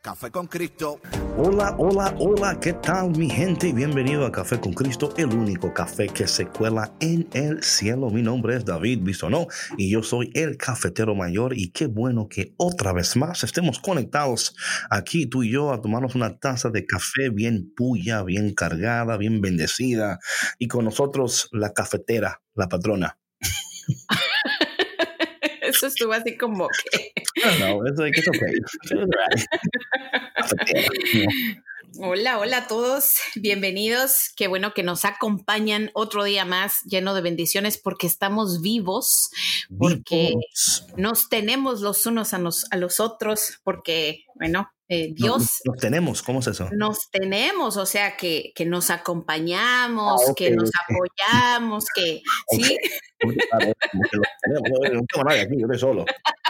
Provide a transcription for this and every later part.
Café con Cristo. Hola, hola, hola, ¿qué tal mi gente? Bienvenido a Café con Cristo, el único café que se cuela en el cielo. Mi nombre es David Bisonó y yo soy el cafetero mayor y qué bueno que otra vez más estemos conectados aquí tú y yo a tomarnos una taza de café bien puya, bien cargada, bien bendecida y con nosotros la cafetera, la patrona. Eso estuvo así como que... No, eso es Hola, hola a todos, bienvenidos. Qué bueno que nos acompañan otro día más lleno de bendiciones porque estamos vivos, porque nos tenemos los unos a los, a los otros, porque, bueno, eh, Dios. Nos, tenemos, ¿cómo es eso? Nos tenemos, o sea, que, que nos acompañamos, ah, que nos apoyamos, que, ¿sí? No tengo nadie aquí, yo estoy solo.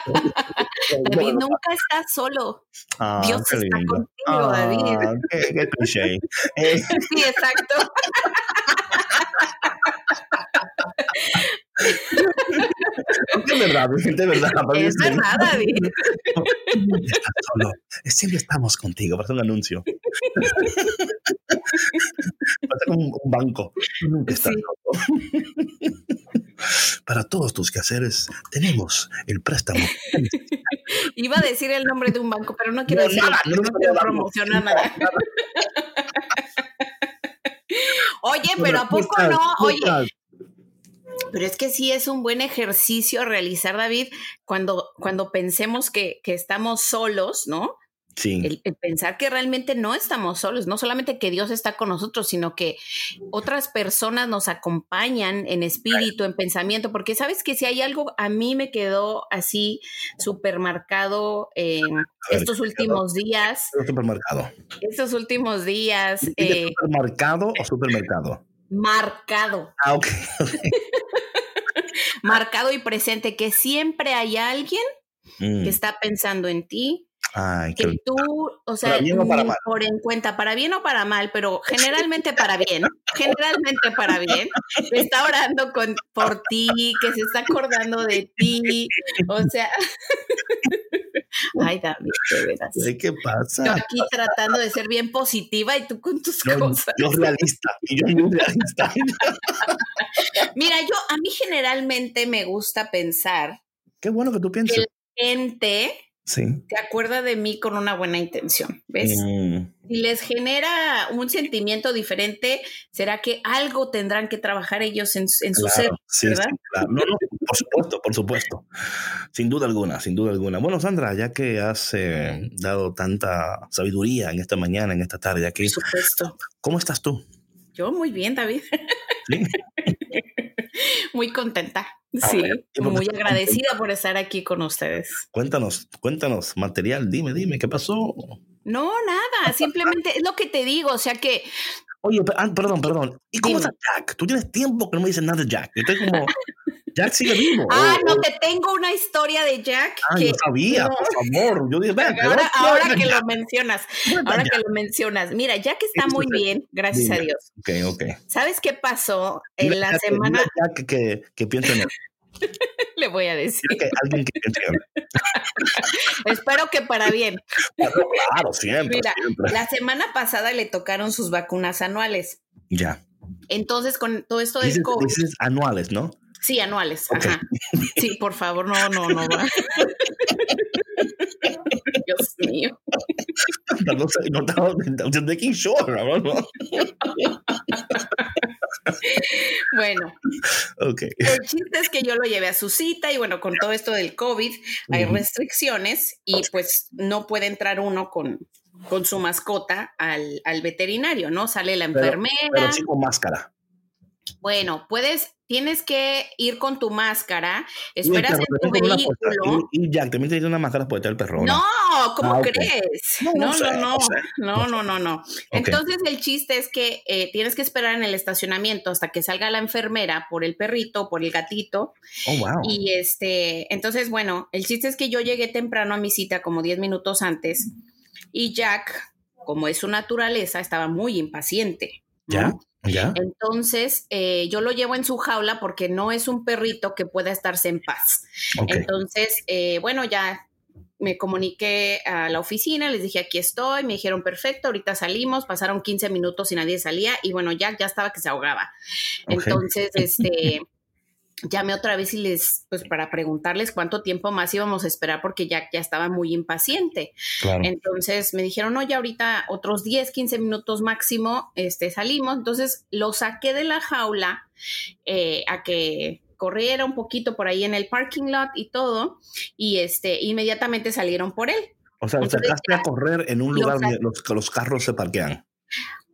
David nunca está solo. Ah, Dios está contigo, ah, David. Qué, qué cliché. Sí, exacto. Es verdad, es verdad. Es verdad, David. Estás solo. Siempre estamos contigo, para hacer un anuncio. Pasa como un, banco. Nunca estás solo. Para todos tus quehaceres tenemos el préstamo. Iba a decir el nombre de un banco, pero no quiero decir nada, no, quiero promocionar nada. Oye, pero ¿a poco no? Oye, pero es que sí es un buen ejercicio realizar, David, cuando, cuando pensemos que, que estamos solos, ¿no? Sí. El, pensar que realmente no estamos solos, no solamente que Dios está con nosotros, sino que otras personas nos acompañan en espíritu, en pensamiento, porque sabes que si hay algo, a mí me quedó así supermercado en estos últimos días. Supermercado. Estos últimos días. Eh, ¿Supermercado o supermercado? Marcado. Ah, ok. marcado y presente, que siempre hay alguien que mm. está pensando en ti, que tú, o sea, por en cuenta, para bien o para mal, pero generalmente para bien, generalmente para bien, está orando con, por ti, que se está acordando de ti, o sea, ay David, de veras. ¿Qué pasa? Yo aquí tratando de ser bien positiva y tú con tus cosas. Yo realista, y yo muy realista. Mira, yo, a mí generalmente me gusta pensar. Qué bueno que tú pienses. Que la gente Sí. se acuerda de mí con una buena intención, ¿ves? Mm. Si les genera un sentimiento diferente, será que algo tendrán que trabajar ellos en, su ser, ¿verdad? claro. No, no, por supuesto, por supuesto. Sin duda alguna, sin duda alguna. Bueno, Sandra, ya que has eh, dado tanta sabiduría en esta mañana, en esta tarde aquí. Por supuesto. ¿Cómo estás tú? Yo muy bien, David. ¿Sí? muy contenta. Sí, muy agradecida por estar aquí con ustedes. Cuéntanos, cuéntanos, material, dime, dime, ¿qué pasó? No, nada, simplemente es lo que te digo, o sea que... Oye, ah, perdón, perdón. ¿Y cómo está Jack? Tú tienes tiempo que no me dices nada de Jack. estoy como... Jack sigue vivo. Ah, no, te tengo una historia de Jack. Ah, que, no sabía, por favor. Yo dije, ahora, ahora que lo mencionas, ahora que lo mencionas. Mira, Jack está muy bien, gracias a Dios. Ok, ok. ¿Sabes qué pasó en la semana? Jack que, que piensa en él. Le voy a decir. Que alguien que Espero que para bien. Claro, siempre. Mira, la semana pasada le tocaron sus vacunas anuales. Ya. Entonces, con todo esto del COVID. Dices anuales, ¿no? Sí, anuales. Ajá. Sí, por favor, no, no, no va. Dios mío. No, no, no, making sure, ¿no? Bueno, okay. el chiste es que yo lo llevé a su cita y bueno, con todo esto del COVID hay restricciones y pues no puede entrar uno con, con su mascota al, al veterinario, ¿no? Sale la enfermera. Pero, sí con máscara. Bueno, puedes tienes que ir con tu máscara, esperas en tu vehículo. Y, Jack, también tienes una máscara estar el perro. No, ¿cómo ah, crees? No, no, no, no, no, no, no, Entonces el chiste es que eh, tienes que esperar en el estacionamiento hasta que salga la enfermera por el perrito, por el gatito. Oh, wow. Y este, entonces, bueno, el chiste es que yo llegué temprano a mi cita, como 10 minutos antes, y Jack, como es su naturaleza, estaba muy impaciente. ¿Ya? Entonces, eh, yo lo llevo en su jaula porque no es un perrito que pueda estarse en paz. Entonces, eh, bueno, ya me comuniqué a la oficina, les dije, aquí estoy, me dijeron, perfecto, ahorita salimos, pasaron 15 minutos y nadie salía y bueno, ya, ya estaba que se ahogaba. Entonces, este... llamé otra vez y les, pues para preguntarles cuánto tiempo más íbamos a esperar porque ya, ya estaba muy impaciente. Entonces me dijeron, no, ya ahorita otros 10, 15 minutos máximo este, salimos. Entonces lo saqué de la jaula eh, a que corriera un poquito por ahí en el parking lot y todo, y este, inmediatamente salieron por él. O sea, sacaste a correr en un lugar donde los, los carros se parquean.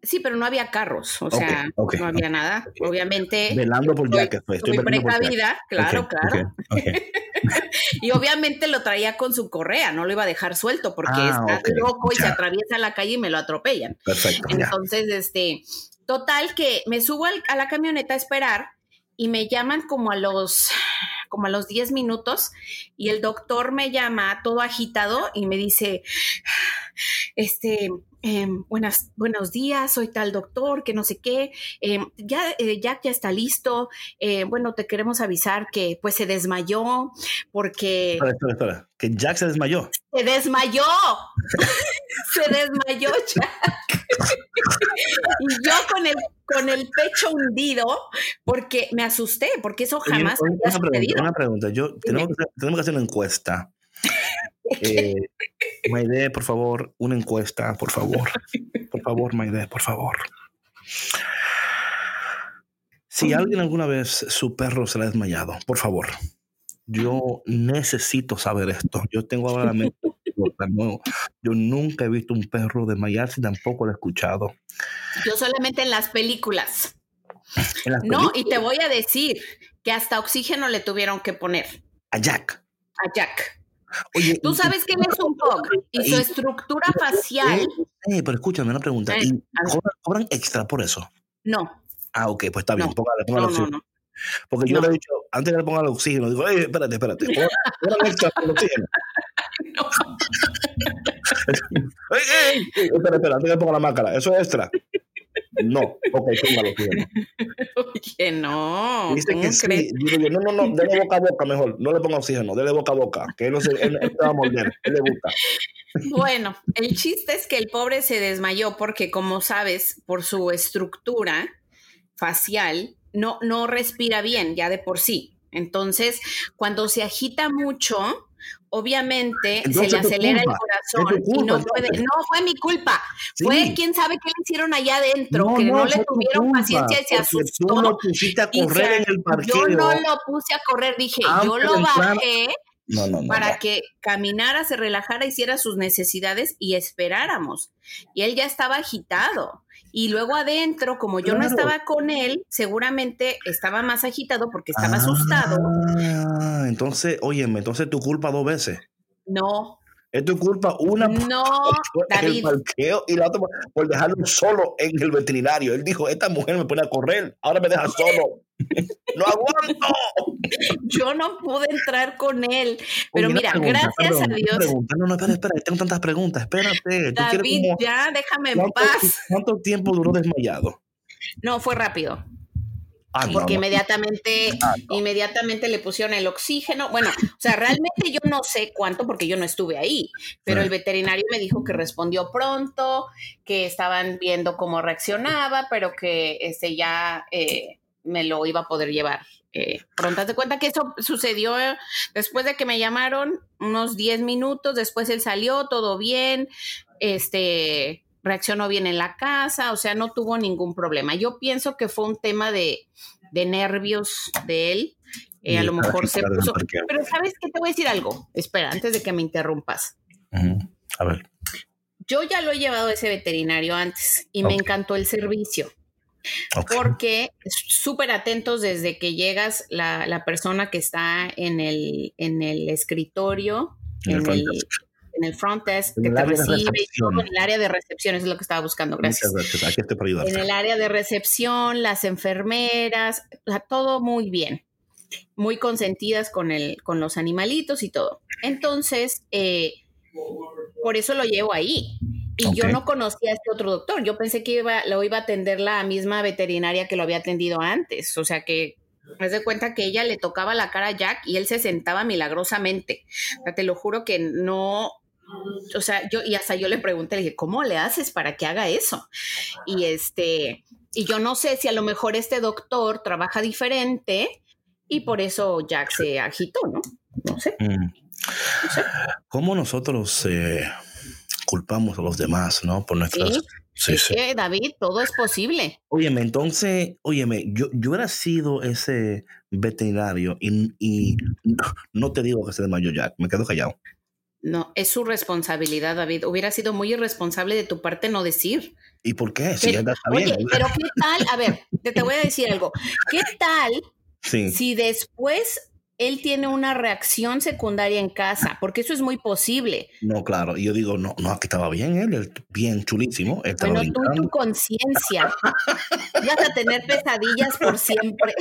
Sí, pero no había carros, o sea, no había nada. Obviamente. Velando por Jack, estoy, precavida, claro, claro. y obviamente lo traía con su correa, no lo iba a dejar suelto porque ah, está loco y se atraviesa la calle y me lo atropellan. Perfecto. Entonces, este, total que me subo a la camioneta a esperar y me llaman como a los como a los 10 minutos y el doctor me llama todo agitado y me dice, este, Em, buenas, buenos días, soy tal doctor, que no sé qué, em, ya eh, Jack ya está listo, eh, bueno, te queremos avisar que pues se desmayó porque... Espera, espera, espera. que Jack se desmayó. Se desmayó, se desmayó Jack. y yo con el, con el pecho hundido porque me asusté, porque eso jamás... una, pregunta, una pregunta, yo, tenemos tenemos que hacer una encuesta. Eh, Maide, por favor, una encuesta, por favor. Por favor, Maide, por favor. Si alguien alguna vez su perro se le ha desmayado, por favor, yo necesito saber esto. Yo tengo ahora la mente. Yo nunca he visto un perro desmayarse, tampoco lo he escuchado. Yo solamente en las películas. no, y te voy a decir que hasta oxígeno le tuvieron que poner. A Jack. A Jack. Tú sabes que él es un POC y su estructura facial. Eh, pero escúchame una pregunta. ¿Y cobran, extra por eso? No. Ah, ok, pues está bien. Póngale, póngale no, no, no. Porque yo le he dicho, antes que le ponga el oxígeno, digo, Ey, espérate, espérate. Cobran extra por el oxígeno. No. ey, ey, espera, espera, antes que le ponga la máscara. Eso es extra. No, ok, póngalo, Oye, no. Dice que sí. no, no, no, dele boca a boca mejor. No le ponga oxígeno, dele boca a boca. Que él, no se, él, él va a morder, él le gusta. Bueno, el chiste es que el pobre se desmayó porque, como sabes, por su estructura facial, no, no respira bien ya de por sí. Entonces, cuando se agita mucho, obviamente se le acelera el corazón y no puede. No fue mi culpa. Fue quién sabe qué le hicieron allá adentro, que no, le tuvieron paciencia y se asustó. Tú lo pusiste a correr en el parqueo. Yo no lo puse a correr, dije, yo lo bajé. para que caminara, se relajara, hiciera sus necesidades y esperáramos. Y él ya estaba agitado. Y luego adentro, como yo no estaba con él, seguramente estaba más agitado porque estaba asustado. Ah, entonces, óyeme, entonces tu culpa dos veces. No. Es tu culpa una no, por el parqueo y la otra por dejarlo solo en el veterinario. Él dijo, esta mujer me pone a correr, ahora me deja solo. ¡No aguanto! Yo no pude entrar con él. Pero mira, gracias a Dios. No, no, espera, espera, tengo tantas preguntas. Espérate. David, ya, déjame en paz. ¿Cuánto tiempo duró desmayado? No, fue rápido. Ah, porque inmediatamente, ah, inmediatamente le pusieron el oxígeno. Bueno, o sea, realmente yo no sé cuánto porque yo no estuve ahí, pero el veterinario me dijo que respondió pronto, que estaban viendo cómo reaccionaba, pero que este ya eh, me lo iba a poder llevar eh, pronto. Te cuenta que eso sucedió después de que me llamaron, unos 10 minutos, después él salió, todo bien, este, reaccionó bien en la casa, o sea, no tuvo ningún problema. Yo pienso que fue un tema de, nervios de él. Eh, a lo mejor se puso. Pero ¿sabes qué? Te voy a decir algo. Espera, antes de que me interrumpas. A ver. Yo ya lo he llevado a ese veterinario antes y me encantó el servicio. Porque súper atentos desde que llegas la, persona que está en el, en el escritorio, en, el, en el front desk, que te recibe, en el área de recepción, es lo que estaba buscando, gracias. gracias. Aquí estoy para En el área de recepción, las enfermeras, todo muy bien, muy consentidas con, el, con los animalitos y todo. Entonces, eh, por eso lo llevo ahí. Y yo no conocía a este otro doctor. Yo pensé que iba, lo iba a atender la misma veterinaria que lo había atendido antes. O sea que me de cuenta que ella le tocaba la cara a Jack y él se sentaba milagrosamente. O sea, te lo juro que no. O sea, yo, y hasta yo le pregunté, le dije, ¿cómo le haces para que haga eso? Y este, y yo no sé si a lo mejor este doctor trabaja diferente y por eso Jack se agitó, ¿no? No sé. Mm. ¿Cómo nosotros eh, culpamos a los demás, ¿no? Por nuestras... Sí, sí, David, todo es posible. Óyeme, entonces, óyeme, yo, yo hubiera sido ese veterinario y, no te digo que se desmayó Jack, me quedo callado. No, es su responsabilidad, David. Hubiera sido muy irresponsable de tu parte no decir. ¿Y por qué? Si pero, oye, pero ¿qué tal? A ver, te, te voy a decir algo. ¿Qué tal si después él tiene una reacción secundaria en casa, porque eso es muy posible. No, claro. Yo digo, no, no, aquí estaba bien él, bien chulísimo. bueno, tú tu conciencia. vas a tener pesadillas por siempre.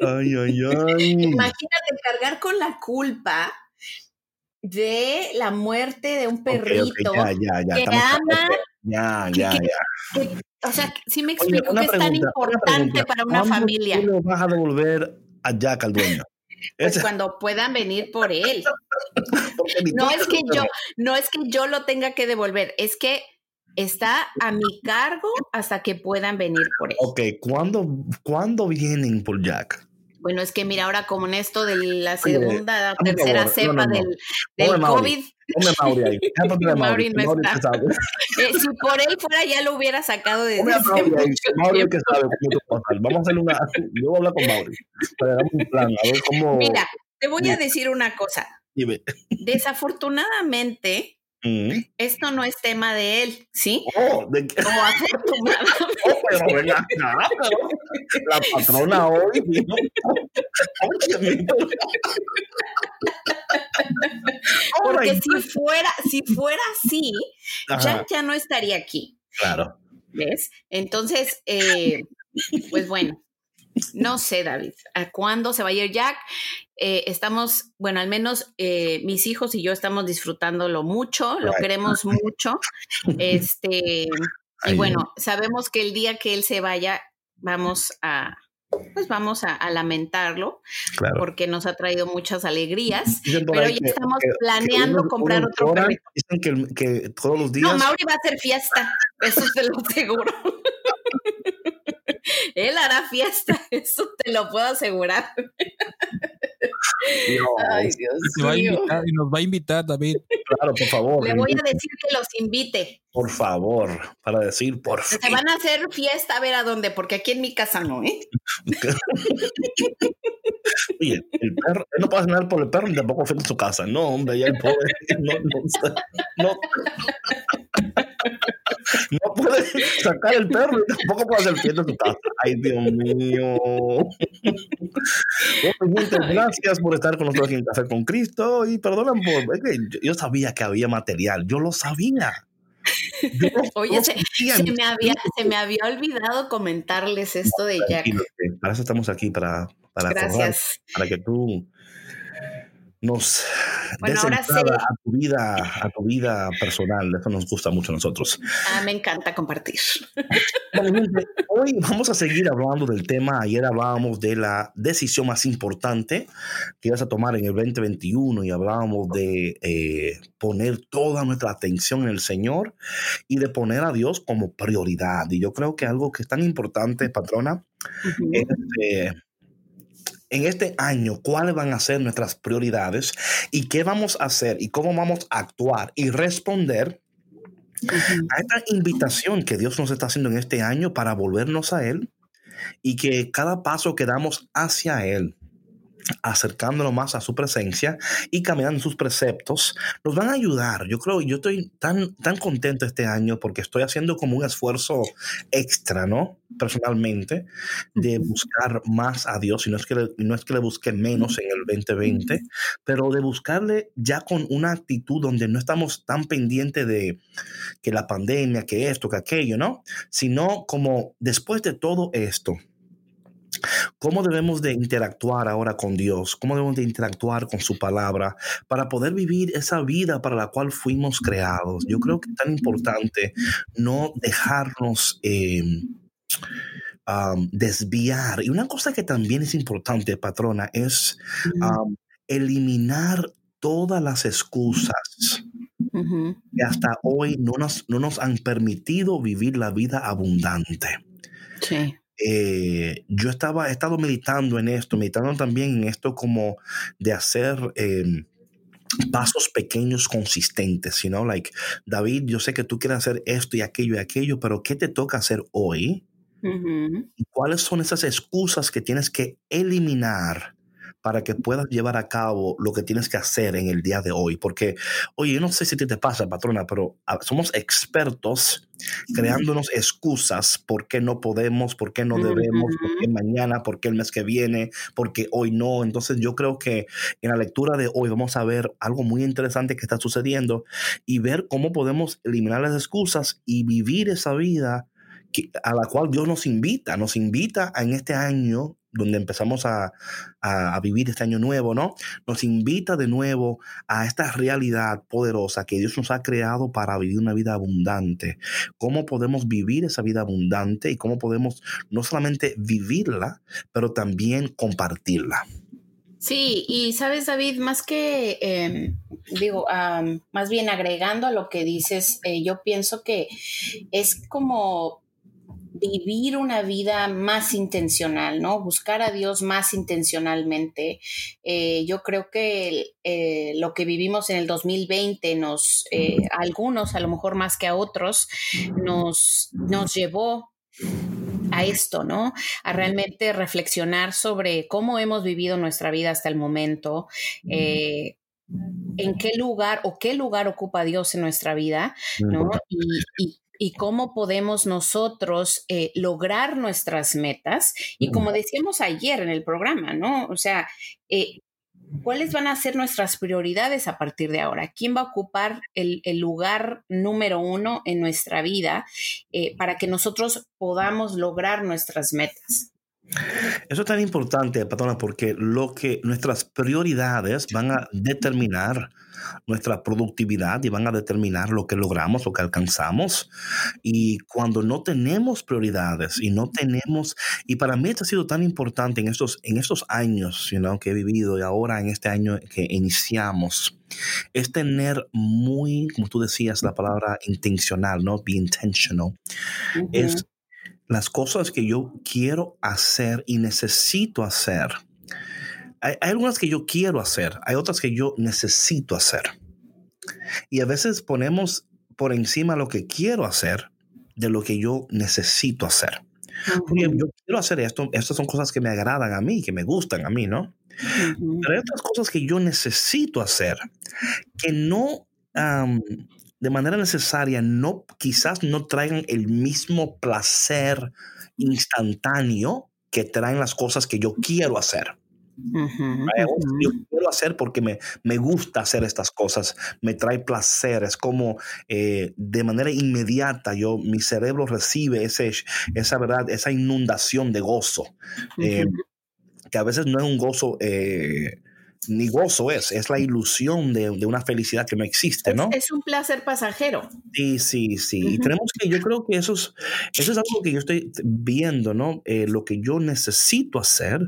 ay, ay, ay. Imagínate cargar con la culpa de la muerte de un perrito ya, ya, que ama. Ya, ya, ya. o sea, sí me explico que es tan importante para una familia. ¿Cómo vas a devolver a Jack al dueño. Pues cuando puedan venir por él. no es que yo, no es que yo lo tenga que devolver, es que está a mi cargo hasta que puedan venir por él. Ok, ¿cuándo, ¿cuándo vienen por Jack? Bueno, es que mira, ahora como en esto de la segunda, tercera cepa del, del COVID. Ponme Mauri ahí. Mauri, no está. Eh, si por él fuera, ya lo hubiera sacado de Mauri. Mauri que sabe cómo Vamos a hacer una. Yo voy a hablar con Mauri. Para dar un plan, a ver cómo. Mira, te voy a decir una cosa. Dime. Desafortunadamente, Mm. Esto no es tema de él, ¿sí? Oh, ¿de qué? Oh, afortunadamente. Oh, pero venga, nada, pero la patrona hoy vino. Porque si fuera, si fuera así, Jack ya no estaría aquí. Claro. ¿Ves? Entonces, eh, pues bueno, no sé, David, ¿a cuándo se va a ir Jack? Eh, estamos, bueno, al menos eh, mis hijos y yo estamos disfrutándolo mucho, lo queremos mucho. Este, y bueno, sabemos que el día que él se vaya, vamos a, pues vamos a, lamentarlo, porque nos ha traído muchas alegrías, pero ya estamos planeando comprar otro perrito. Dicen que, todos los días... No, Mauri va a hacer fiesta, eso te lo aseguro. Él hará fiesta, eso te lo puedo asegurar. Ay, Dios mío. y nos va a invitar, David. Claro, por favor. Le voy a decir que los invite. Por favor, para decir por favor. Se van a hacer fiesta a ver a dónde, porque aquí en mi casa no, ¿eh? Oye, el perro, él no puede cenar por el perro ni tampoco fue en su casa. No, hombre, ya el pobre. No, no, no. No puede sacar el perro y tampoco puede hacer fiesta en su casa. Ay, Dios mío. Bueno, gracias por estar con nosotros aquí en Café con Cristo y perdonan por. Es que yo sabía que había material, yo lo sabía. Oye, se, me había, se, me había, olvidado comentarles esto de Jack. Para eso estamos aquí, para, para, para que tú nos bueno, a tu vida, a tu vida personal. Eso nos gusta mucho a nosotros. Ah, me encanta compartir. hoy vamos a seguir hablando del tema. Ayer hablábamos de la decisión más importante que ibas a tomar en el 2021 y hablábamos de eh, poner toda nuestra atención en el Señor y de poner a Dios como prioridad. Y yo creo que algo que es tan importante, patrona, es eh, en este año cuáles van a ser nuestras prioridades y qué vamos a hacer y cómo vamos a actuar y responder a esta invitación que Dios nos está haciendo en este año para volvernos a Él y que cada paso que damos hacia Él acercándonos más a su presencia y caminando sus preceptos, nos van a ayudar. Yo creo, yo estoy tan, tan contento este año porque estoy haciendo como un esfuerzo extra, ¿no? Personalmente, de buscar más a Dios. Y no es que le, no es que le busque menos en el 2020, pero de buscarle ya con una actitud donde no estamos tan pendientes de que la pandemia, que esto, que aquello, ¿no? Sino como después de todo esto, ¿Cómo debemos de interactuar ahora con Dios? ¿Cómo debemos de interactuar con su palabra para poder vivir esa vida para la cual fuimos creados? Yo creo que es tan importante no dejarnos... Em, desviar. Y una cosa que también es importante, patrona, es eliminar todas las excusas que hasta hoy no nos, no nos han permitido vivir la vida abundante. Sí. Eh, yo estaba, he estado meditando en esto, meditando también en esto como de hacer em, pasos pequeños consistentes, sino like, David, yo sé que tú quieres hacer esto y aquello y aquello, pero ¿qué te toca hacer hoy? ¿Y cuáles son esas excusas que tienes que eliminar para que puedas llevar a cabo lo que tienes que hacer en el día de hoy. Porque, oye, yo no sé si te, te pasa, patrona, pero ah, somos expertos creándonos excusas por qué no podemos, por qué no debemos, por qué mañana, por qué el mes que viene, por qué hoy no. Entonces yo creo que en la lectura de hoy vamos a ver algo muy interesante que está sucediendo y ver cómo podemos eliminar las excusas y vivir esa vida a la cual Dios nos invita, nos invita en este año donde empezamos a, vivir este año nuevo, ¿no? Nos invita de nuevo a esta realidad poderosa que Dios nos ha creado para vivir una vida abundante. ¿Cómo podemos vivir esa vida abundante y cómo podemos no solamente vivirla, pero también compartirla? Sí, y sabes, David, más que, em, digo, más bien agregando a lo que dices, eh, yo pienso que es como vivir una vida más intencional, ¿no? Buscar a Dios más intencionalmente. Eh, yo creo que eh, lo que vivimos en el 2020 nos, eh, a algunos, a lo mejor más que a otros, nos, nos llevó a esto, ¿no? A realmente reflexionar sobre cómo hemos vivido nuestra vida hasta el momento, en qué lugar o qué lugar ocupa Dios en nuestra vida, ¿no? y, y cómo podemos nosotros eh, lograr nuestras metas. Y como decíamos ayer en el programa, ¿no? O sea, eh, ¿cuáles van a ser nuestras prioridades a partir de ahora? ¿Quién va a ocupar el, lugar número uno en nuestra vida eh, para que nosotros podamos lograr nuestras metas? Eso es tan importante, patrona, porque lo que nuestras prioridades van a determinar nuestra productividad y van a determinar lo que logramos, lo que alcanzamos. Y cuando no tenemos prioridades y no tenemos, y para mí esto ha sido tan importante en estos, en estos años que he vivido y ahora en este año que iniciamos, es tener muy, como tú decías, la palabra intencional, ¿no? Be intentional. Es las cosas que yo quiero hacer y necesito hacer hay, algunas que yo quiero hacer, hay otras que yo necesito hacer. Y a veces ponemos por encima lo que quiero hacer de lo que yo necesito hacer. yo quiero hacer esto, estas son cosas que me agradan a mí, que me gustan a mí, ¿no? Pero hay otras cosas que yo necesito hacer que no, de manera necesaria, no, quizás no traigan el mismo placer instantáneo que traen las cosas que yo quiero hacer. Yo quiero hacer porque me, me, gusta hacer estas cosas, me trae placer, es como eh, de manera inmediata yo, mi cerebro recibe ese, esa verdad, esa inundación de gozo, eh, que a veces no es un gozo eh, ni gozo es, es la ilusión de, una felicidad que no existe, ¿no? Es, un placer pasajero. Sí, sí, sí. Y tenemos que, yo creo que eso es, eso es algo que yo estoy viendo, ¿no? Eh, lo que yo necesito hacer,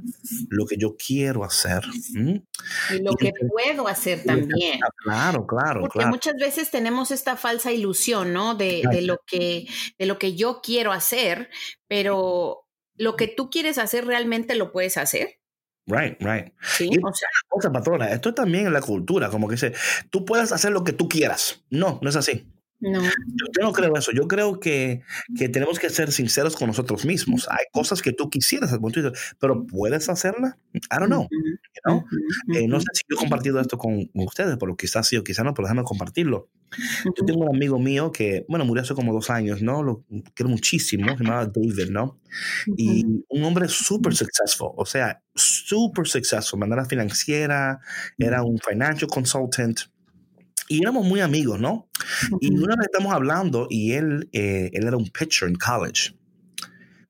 lo que yo quiero hacer. Y lo que puedo hacer también. Claro, claro. Porque muchas veces tenemos esta falsa ilusión, ¿no? De, de, lo que, de lo que yo quiero hacer, pero lo que tú quieres hacer realmente lo puedes hacer. Right, right. Sí, y o sea, cosa, patrona, esto también en la cultura, como que dice, tú puedes hacer lo que tú quieras. No, no es así. No. Yo, no creo eso. Yo creo que, que, tenemos que ser sinceros con nosotros mismos. Hay cosas que tú quisieras, pero ¿puedes hacerla? I don't know. Eh, no sé si yo he compartido esto con ustedes, pero quizás sí o quizás no, pero déjame compartirlo. Yo tengo un amigo mío que, bueno, murió hace como dos años, ¿no? Lo quiero muchísimo, se llamaba David, ¿no? Y un hombre súper successful, o sea, súper successful, manera financiera, era un financial consultant. Y éramos muy amigos, ¿no? Y una vez estamos hablando y él, eh, él era un pitcher en college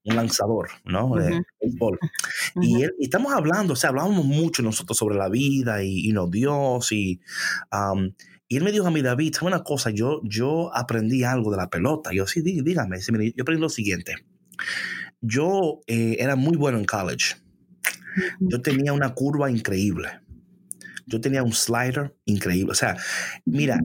un lanzador, ¿no? De béisbol. y, él, y, estamos hablando, o sea, hablábamos mucho nosotros sobre la vida y, y no, Dios y... Y él me dijo a mí, David, una cosa, yo, yo aprendí algo de la pelota. Yo, sí, dígame. Yo aprendí lo siguiente. Yo eh, era muy bueno en college. Yo tenía una curva increíble. Yo tenía un slider increíble. O sea, mira,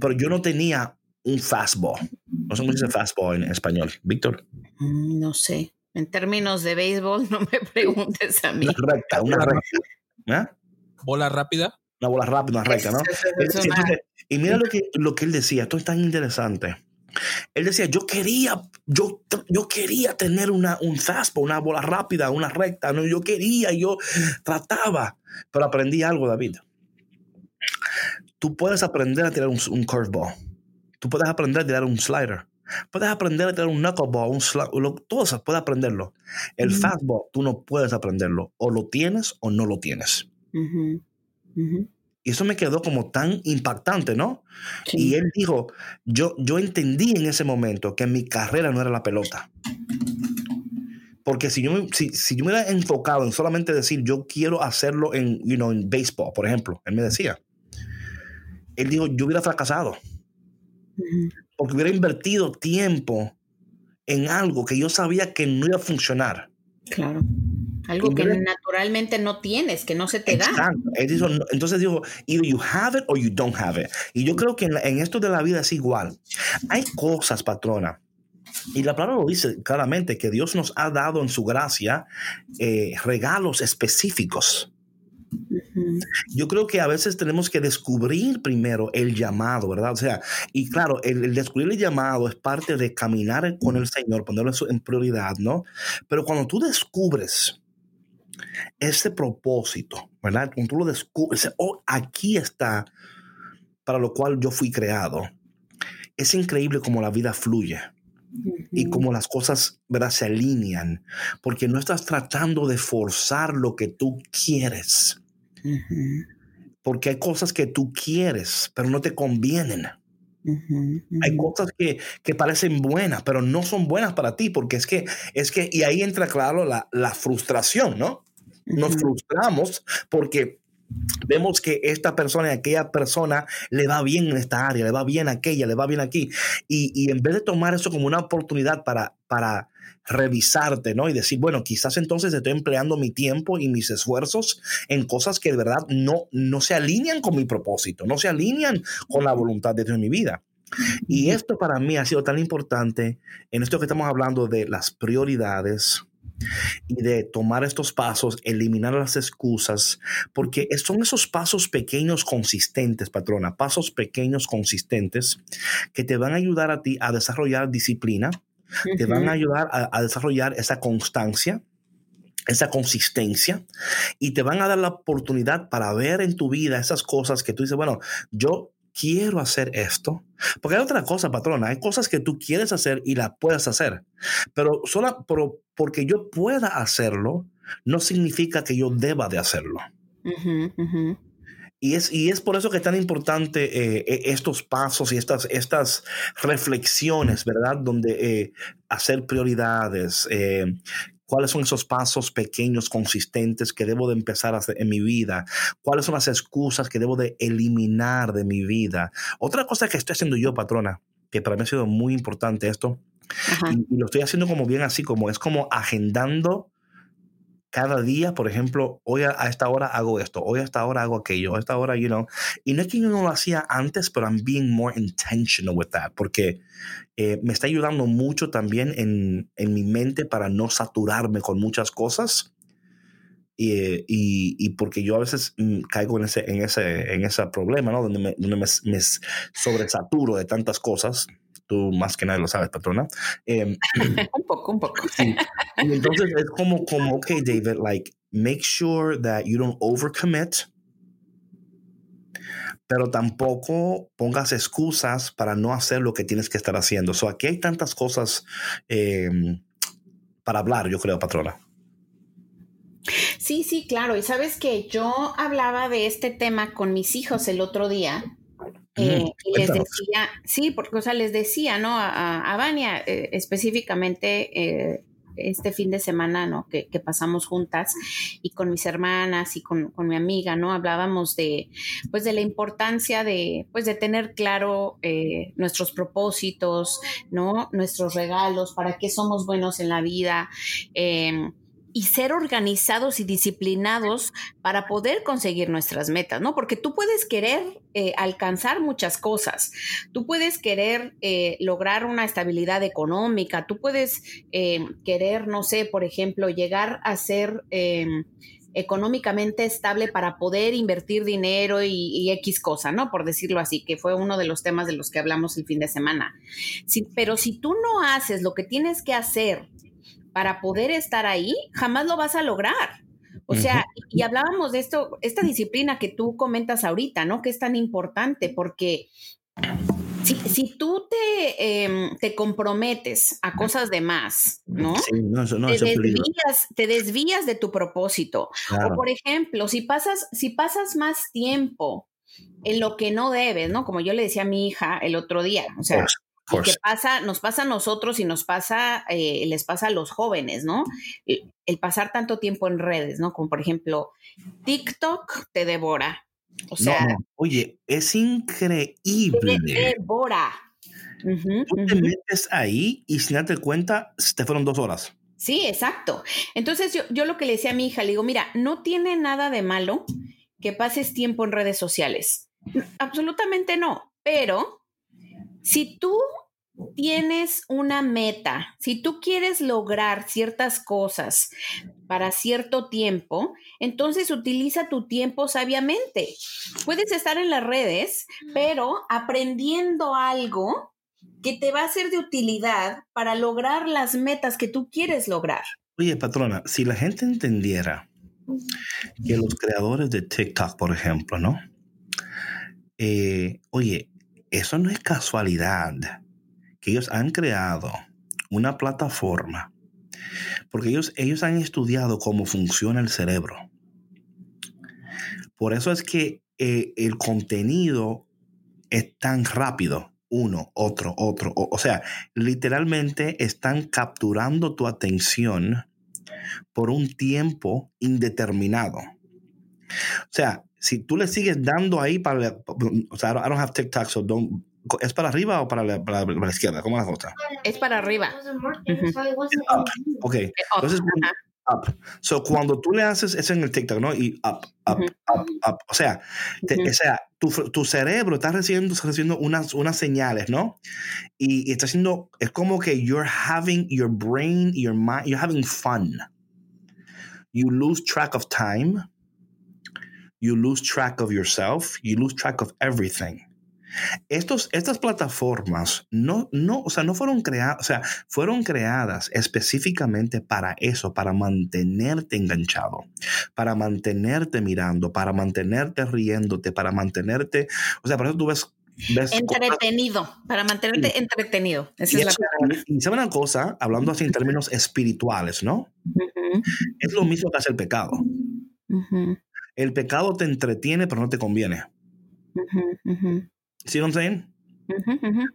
pero yo no tenía un fastball. No sé cómo se dice fastball en español. Víctor. Mm, no sé. En términos de béisbol, no me preguntes a mí. Una recta, una recta. ¿Eh? ¿Bola rápida? una bola rápida, una recta, ¿no? y mira lo que, lo que él decía, esto es tan interesante. Él decía, yo quería, yo, yo quería tener una, un fastball, una bola rápida, una recta, ¿no? yo quería, yo trataba, pero aprendí algo, David. Tú puedes aprender a tirar un, un curveball, tú puedes aprender a tirar un slider, puedes aprender a tirar un knuckleball, un todo eso puedes aprenderlo. El fastball, tú no puedes aprenderlo, o lo tienes o no lo tienes. Y eso me quedó como tan impactante, ¿no? Y él dijo, yo, yo entendí en ese momento que mi carrera no era la pelota. Porque si yo, me, si, si yo me hubiera enfocado en solamente decir, yo quiero hacerlo en, you know, en béisbol, por ejemplo, él me decía, él dijo, yo hubiera fracasado. Porque hubiera invertido tiempo en algo que yo sabía que no iba a funcionar. Claro. Algo que naturalmente no tienes, que no se te da. Entonces digo, either you have it or you don't have it. Y yo creo que en, esto de la vida es igual. Hay cosas, patrona, y la palabra lo dice claramente, que Dios nos ha dado en su gracia eh, regalos específicos. Yo creo que a veces tenemos que descubrir primero el llamado, ¿verdad? O sea, y claro, el, descubrir el llamado es parte de caminar con el Señor, ponerlo en prioridad, ¿no? Pero cuando tú descubres ese propósito, ¿verdad? Cuando tú lo descubres, oh, aquí está para lo cual yo fui creado. Es increíble cómo la vida fluye y cómo las cosas, ¿verdad? Se alinean, porque no estás tratando de forzar lo que tú quieres. Porque hay cosas que tú quieres, pero no te convienen. Hay cosas que, que, parecen buenas, pero no son buenas para ti, porque es que, es que, y ahí entra claro la, la frustración, ¿no? Nos frustramos porque vemos que esta persona y aquella persona le va bien en esta área, le va bien aquella, le va bien aquí. Y, y en vez de tomar eso como una oportunidad para, para revisarte, ¿no? Y decir, bueno, quizás entonces estoy empleando mi tiempo y mis esfuerzos en cosas que de verdad no, no se alinean con mi propósito, no se alinean con la voluntad de Dios en mi vida. Y esto para mí ha sido tan importante en esto que estamos hablando de las prioridades, y de tomar estos pasos, eliminar las excusas, porque son esos pasos pequeños consistentes, patrona, pasos pequeños consistentes que te van a ayudar a ti a desarrollar disciplina, te van a ayudar a, desarrollar esa constancia, esa consistencia y te van a dar la oportunidad para ver en tu vida esas cosas que tú dices, bueno, yo quiero hacer esto. Porque hay otra cosa, patrona, hay cosas que tú quieres hacer y las puedes hacer, pero solo porque yo pueda hacerlo, no significa que yo deba de hacerlo. Y es, y es por eso que es tan importante eh, e, estos pasos y estas, estas reflexiones, ¿verdad? Donde eh, hacer prioridades, eh, cuáles son esos pasos pequeños, consistentes que debo de empezar a hacer en mi vida, cuáles son las excusas que debo de eliminar de mi vida. Otra cosa que estoy haciendo yo, patrona, que para mí ha sido muy importante esto, y, lo estoy haciendo como bien así, como es como agendando cada día, por ejemplo, hoy a, esta hora hago esto, hoy a esta hora hago aquello, a esta hora, you know. Y no es que yo no lo hacía antes, pero I'm being more intentional with that, porque eh, me está ayudando mucho también en, en, mi mente para no saturarme con muchas cosas. y, porque yo a veces mm, caigo en ese, en ese, en ese problema, ¿no? Donde me, donde me, sobresaturo de tantas cosas. Tú más que nadie lo sabes, patrona. Em, un poco, un poco. Y entonces es como, como, ok, David, like, make sure that you don't overcommit pero tampoco pongas excusas para no hacer lo que tienes que estar haciendo. So, aquí hay tantas cosas em, para hablar, yo creo, patrona. Sí, sí, claro. Y sabes que yo hablaba de este tema con mis hijos el otro día. Eh, y les decía, sí, porque, o sea, les decía, ¿no? A, a Vania eh, específicamente, eh, este fin de semana, ¿no? Que, pasamos juntas y con mis hermanas y con, mi amiga, ¿no? Hablábamos de, pues, de la importancia de, pues, de tener claro nuestros propósitos, ¿no? Nuestros regalos, para qué somos buenos en la vida. Eh, y ser organizados y disciplinados para poder conseguir nuestras metas, ¿no? Porque tú puedes querer eh, alcanzar muchas cosas, tú puedes querer eh, lograr una estabilidad económica, tú puedes eh, querer, no sé, por ejemplo, llegar a ser económicamente estable para poder invertir dinero y, X cosa, ¿no? Por decirlo así, que fue uno de los temas de los que hablamos el fin de semana. Pero si tú no haces lo que tienes que hacer para poder estar ahí, jamás lo vas a lograr. O sea, y hablábamos de esto, esta disciplina que tú comentas ahorita, ¿no? Que es tan importante porque si, tú te, em, te, comprometes a cosas de más, ¿no? Sí, no, eso, no te, desvías, te, desvías, de tu propósito. O por ejemplo, si pasas, si pasas más tiempo en lo que no debes, ¿no? Como yo le decía a mi hija el otro día, o sea, que pasa, nos pasa a nosotros y nos pasa, eh, les pasa a los jóvenes, ¿no? El, pasar tanto tiempo en redes, ¿no? Como por ejemplo, TikTok te devora. O sea, oye, es increíble. Te devora. Tú te metes ahí y sin darte cuenta, te fueron dos horas. Sí, exacto. Entonces yo, yo lo que le decía a mi hija, le digo, mira, no tiene nada de malo que pases tiempo en redes sociales. Absolutamente no, pero si tú tienes una meta, si tú quieres lograr ciertas cosas para cierto tiempo, entonces utiliza tu tiempo sabiamente. Puedes estar en las redes, pero aprendiendo algo que te va a ser de utilidad para lograr las metas que tú quieres lograr. Oye, patrona, si la gente entendiera que los creadores de TikTok, por ejemplo, ¿no? Eh, oye, eso no es casualidad que ellos han creado una plataforma porque ellos, ellos han estudiado cómo funciona el cerebro. Por eso es que eh, el contenido es tan rápido. Uno, otro, otro. O, o sea, literalmente están capturando tu atención por un tiempo indeterminado. O sea, si tú le sigues dando ahí para, o sea, I don't have TikTok, so don't, ¿es para arriba o para la, para la, izquierda? ¿Cómo la cosa? Es para arriba. Ok, entonces, up. So, cuando tú le haces eso en el TikTok, ¿no? Y up, up, up, up. O sea, o sea tu, tu, cerebro está recibiendo, recibiendo unas, unas señales, ¿no? Y, y, está haciendo, es como que you're having your brain, your mind, you're having fun. You lose track of time you lose track of yourself, you lose track of everything. Estos, estas plataformas no, no, o sea, no fueron creadas, o sea, fueron creadas específicamente para eso, para mantenerte enganchado, para mantenerte mirando, para mantenerte riéndote, para mantenerte, o sea, por eso tú ves entretenido, para mantenerte entretenido. Esa y, es la y sabe una cosa, hablando así en términos espirituales, ¿no? Es lo mismo que hace el pecado. El pecado te entretiene, pero no te conviene. ¿Sí lo entienden?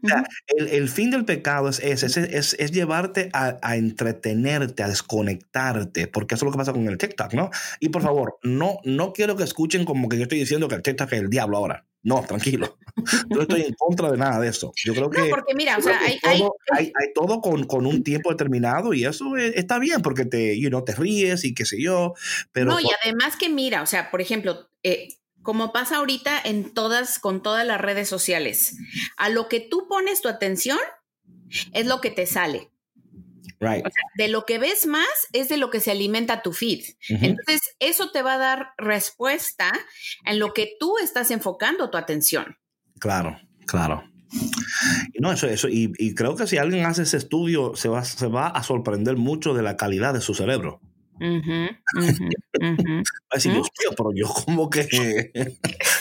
el, fin del pecado es, es, es, es llevarte a, entretenerte, a desconectarte, porque eso es lo que pasa con el TikTok, ¿no? Y por favor, no, no quiero que escuchen como que yo estoy diciendo que el TikTok es el diablo ahora. No, tranquilo. Yo estoy en contra de nada de eso. Yo creo que. No, porque mira, o sea, hay, todo, hay, hay, todo con, con, un tiempo determinado y eso está bien porque te, you know, te ríes y qué sé yo. Pero no, y además que mira, o sea, por ejemplo, eh, como pasa ahorita en todas, con todas las redes sociales, a lo que tú pones tu atención es lo que te sale. Right. O sea, de lo que ves más es de lo que se alimenta tu feed. Entonces, eso te va a dar respuesta en lo que tú estás enfocando tu atención. Claro, claro. No, eso, eso, y, y, creo que si alguien hace ese estudio, se va, se va a sorprender mucho de la calidad de su cerebro. Uh Dios mío, pero yo como que. sí,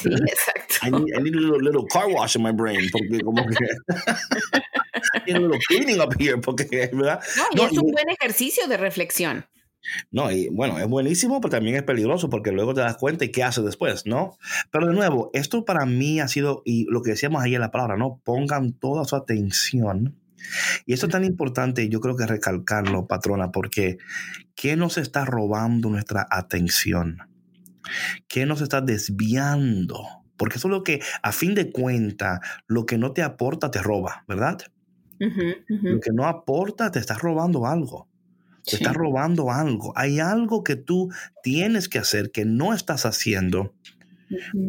exacto. I need, I need, a little, little, car wash in my brain, porque como que. I need a little cleaning up here, porque, ¿verdad? No, y es un buen ejercicio de reflexión. No, y bueno, es buenísimo, pero también es peligroso porque luego te das cuenta y qué haces después, ¿no? Pero de nuevo, esto para mí ha sido, y lo que decíamos ahí en la palabra, ¿no? Pongan toda su atención. Y esto es tan importante, yo creo que recalcarlo, patrona, porque ¿qué nos está robando nuestra atención? ¿Qué nos está desviando? Porque eso es lo que, a fin de cuentas, lo que no te aporta te roba, ¿verdad? Lo que no aporta te está robando algo. Te está robando algo. Hay algo que tú tienes que hacer que no estás haciendo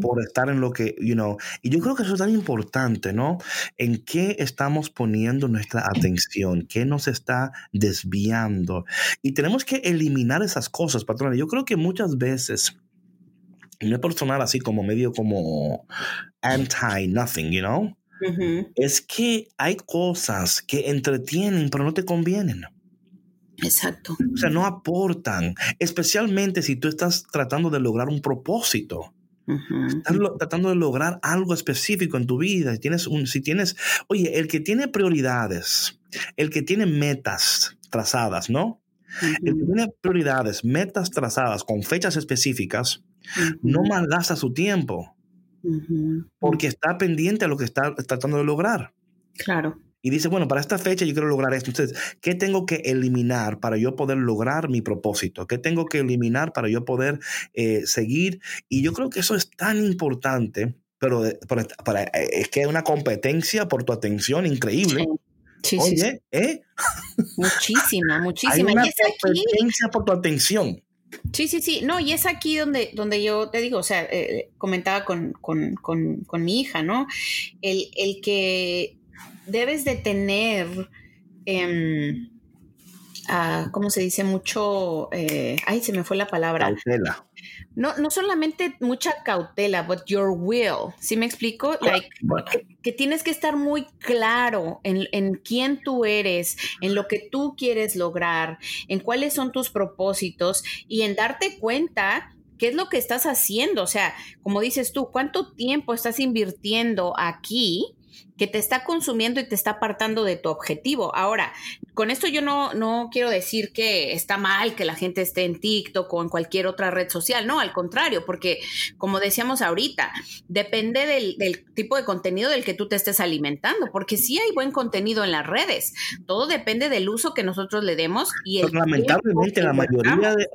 por estar en lo que, you know, y yo creo que eso es tan importante, ¿no? En qué estamos poniendo nuestra atención, qué nos está desviando. Y tenemos que eliminar esas cosas, patrona. Yo creo que muchas veces, no es personal así como medio como anti-nothing, you know? Es que hay cosas que entretienen, pero no te convienen. Exacto. O sea, no aportan, especialmente si tú estás tratando de lograr un propósito. Estás tratando de lograr algo específico en tu vida. Si tienes, un, si tienes, oye, el que tiene prioridades, el que tiene metas trazadas, ¿no? El que tiene prioridades, metas trazadas con fechas específicas, no malgasta su tiempo porque está pendiente a lo que está tratando de lograr. Claro y dice, bueno, para esta fecha yo quiero lograr esto. Entonces, ¿qué tengo que eliminar para yo poder lograr mi propósito? ¿Qué tengo que eliminar para yo poder eh, seguir? Y yo creo que eso es tan importante, pero, para, eh, es que hay una competencia por tu atención increíble. Sí, sí, Oye, ¿eh? Muchísima, muchísima. Hay una competencia por tu atención. Sí, sí, sí. No, y es aquí donde, donde yo te digo, o sea, eh, comentaba con, con, con, con, mi hija, ¿no? El, el que debes de tener, ah, ¿cómo se dice? Mucho, eh, ay, se me fue la palabra. Cautela. No, no solamente mucha cautela, but your will. ¿Sí me explico? Like, que, tienes que estar muy claro en, en, quién tú eres, en lo que tú quieres lograr, en cuáles son tus propósitos y en darte cuenta qué es lo que estás haciendo. O sea, como dices tú, ¿cuánto tiempo estás invirtiendo aquí? Que te está consumiendo y te está apartando de tu objetivo. Ahora, con esto yo no, no quiero decir que está mal que la gente esté en TikTok o en cualquier otra red social, no, al contrario, porque como decíamos ahorita, depende del, tipo de contenido del que tú te estés alimentando, porque sí hay buen contenido en las redes, todo depende del uso que nosotros le demos y el lamentablemente la mayoría, de,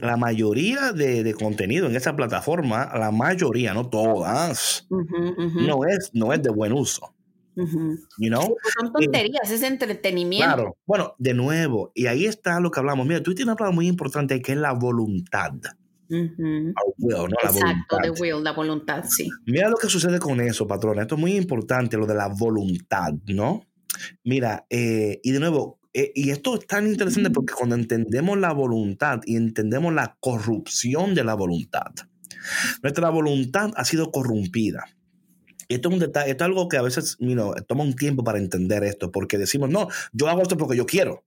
la, mayoría de, contenido en esa plataforma, la mayoría, no todas, No, es, no es de buen uso. You know? Pues son tonterías, es entretenimiento. Claro. Bueno, de nuevo, y ahí está lo que hablamos. Mira, tú tienes una palabra muy importante que es la voluntad. Exacto, de will, la voluntad, sí. Mira lo que sucede con eso, patrona. Esto es muy importante, lo de la voluntad, ¿no? Mira, eh, y de nuevo, eh, y esto es tan interesante porque cuando entendemos la voluntad y entendemos la corrupción de la voluntad, nuestra voluntad ha sido corrompida. Esto es un detalle, esto es algo que a veces toma un tiempo para entender esto, porque decimos, no, yo hago esto porque yo quiero.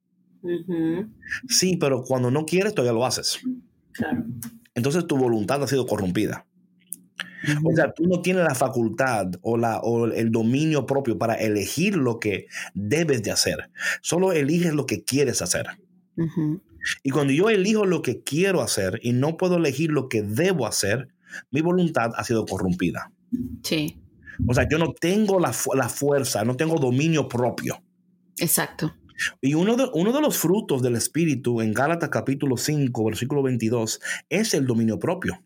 Sí, pero cuando no quieres, todavía lo haces. Claro. Entonces tu voluntad ha sido corrompida. O sea, tú no tienes la facultad o, la, o el dominio propio para elegir lo que debes de hacer. Solo eliges lo que quieres hacer. Y cuando yo elijo lo que quiero hacer y no puedo elegir lo que debo hacer, mi voluntad ha sido corrompida. Sí. O sea, yo no tengo la, fuerza, no tengo dominio propio. Exacto. Y uno de, uno de los frutos del Espíritu en Gálatas capítulo 5, versículo 22, es el dominio propio.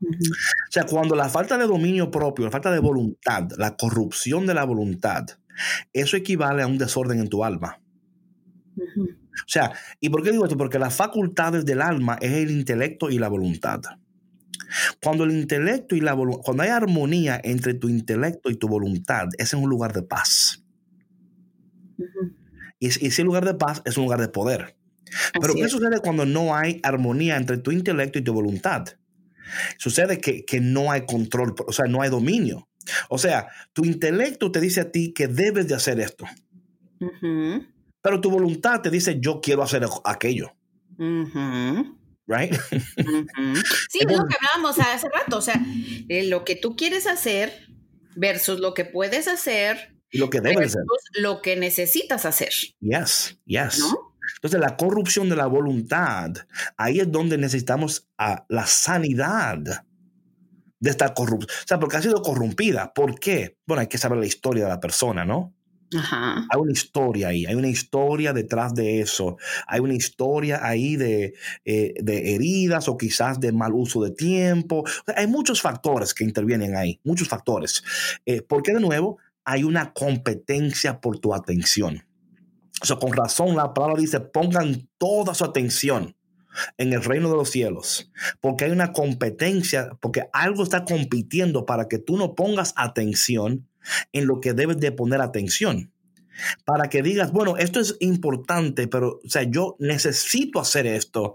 O sea, cuando la falta de dominio propio, la falta de voluntad, la corrupción de la voluntad, eso equivale a un desorden en tu alma. O sea, ¿y por qué digo esto? Porque las facultades del alma es el intelecto y la voluntad. Cuando el intelecto y la cuando hay armonía entre tu intelecto y tu voluntad, es en un lugar de paz. Y, ese lugar de paz es un lugar de poder. Pero ¿qué sucede cuando no hay armonía entre tu intelecto y tu voluntad? Sucede que, no hay control, o sea, no hay dominio. O sea, tu intelecto te dice a ti que debes de hacer esto. Pero tu voluntad te dice, yo quiero hacer aquello. Right? Sí, es lo que hablábamos hace rato. O sea, lo que tú quieres hacer versus lo que puedes hacer. Y lo que debes hacer. Lo que necesitas hacer. Yes, yes. Entonces, la corrupción de la voluntad, ahí es donde necesitamos la sanidad de esta corrupción. O sea, porque ha sido corrompida. ¿Por qué? Bueno, hay que saber la historia de la persona, ¿no? Hay una historia ahí, hay una historia detrás de eso, hay una historia ahí de, eh, heridas o quizás de mal uso de tiempo. hay muchos factores que intervienen ahí, muchos factores. Eh, porque de nuevo, hay una competencia por tu atención. O sea, con razón la palabra dice, pongan toda su atención en el reino de los cielos, porque hay una competencia, porque algo está compitiendo para que tú no pongas atención en lo que debes de poner atención. Para que digas, bueno, esto es importante, pero, o sea, yo necesito hacer esto,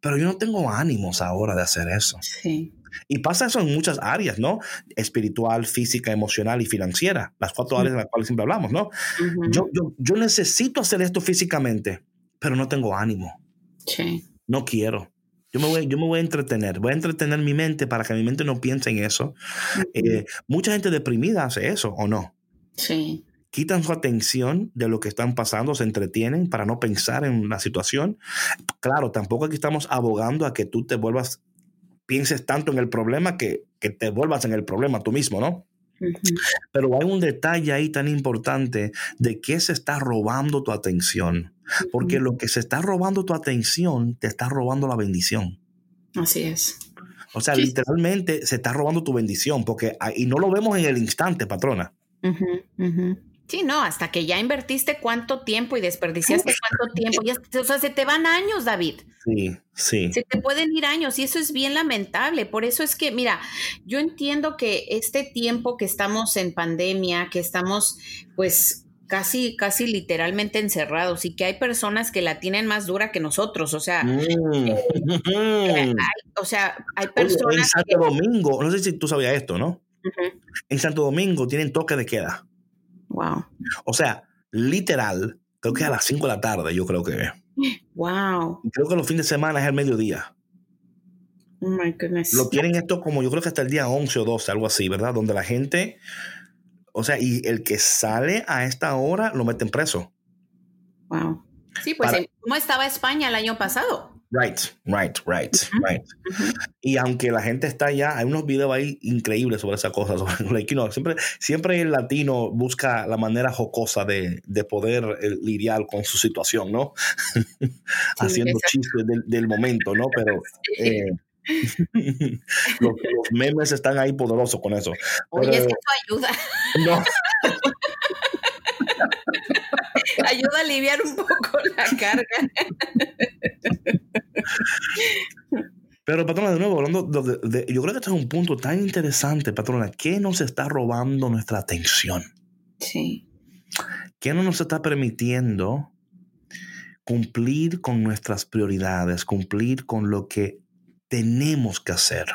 pero yo no tengo ánimos ahora de hacer eso. Sí. Y pasa eso en muchas áreas, ¿no? Espiritual, física, emocional y financiera, las cuatro áreas de las cuales siempre hablamos, ¿no? yo, yo, yo necesito hacer esto físicamente, pero no tengo ánimo. Sí. No quiero. Yo me, voy, yo me voy a entretener, voy a entretener mi mente para que mi mente no piense en eso. Eh, mucha gente deprimida hace eso, ¿o no? Sí. Quitan su atención de lo que están pasando, se entretienen para no pensar en la situación. Claro, tampoco aquí estamos abogando a que tú te vuelvas, pienses tanto en el problema que, que te vuelvas en el problema tú mismo, ¿no? Pero hay un detalle ahí tan importante de que se está robando tu atención. Porque lo que se está robando tu atención te está robando la bendición. Así es. O sea, literalmente se está robando tu bendición, porque y no lo vemos en el instante, patrona. Sí, no, hasta que ya invertiste cuánto tiempo y desperdiciaste cuánto tiempo. o sea, se te van años, David. Sí, sí. Se te pueden ir años y eso es bien lamentable. Por eso es que, mira, yo entiendo que este tiempo que estamos en pandemia, que estamos pues casi, casi literalmente encerrados y que hay personas que la tienen más dura que nosotros. O sea, mm. eh, o sea, hay personas. en Santo Domingo, no sé si tú sabías esto, ¿no? En Santo Domingo tienen toque de queda. Wow. O sea, literal, creo que a las 5 de la tarde, yo creo que Wow. Creo que los fines de semana es el mediodía. Oh my goodness. Lo tienen esto como yo creo que hasta el día 11 o 12, algo así, ¿verdad? Donde la gente o sea, y el que sale a esta hora lo meten preso. Wow. Sí, pues, ¿cómo estaba España el año pasado? Right, right, right, right. Y aunque la gente está allá, hay unos videos ahí increíbles sobre esa cosa. siempre, siempre el latino busca la manera jocosa de, poder eh, lidiar con su situación, ¿no? Haciendo chistes del, momento, ¿no? Pero eh, los, memes están ahí poderosos con eso. Oye, es que eso ayuda. No. Ayuda a aliviar un poco la carga. Pero, patrona, de nuevo, hablando de, yo creo que este es un punto tan interesante, patrona. ¿Qué nos está robando nuestra atención? Sí. ¿Qué no nos está permitiendo cumplir con nuestras prioridades, cumplir con lo que tenemos que hacer.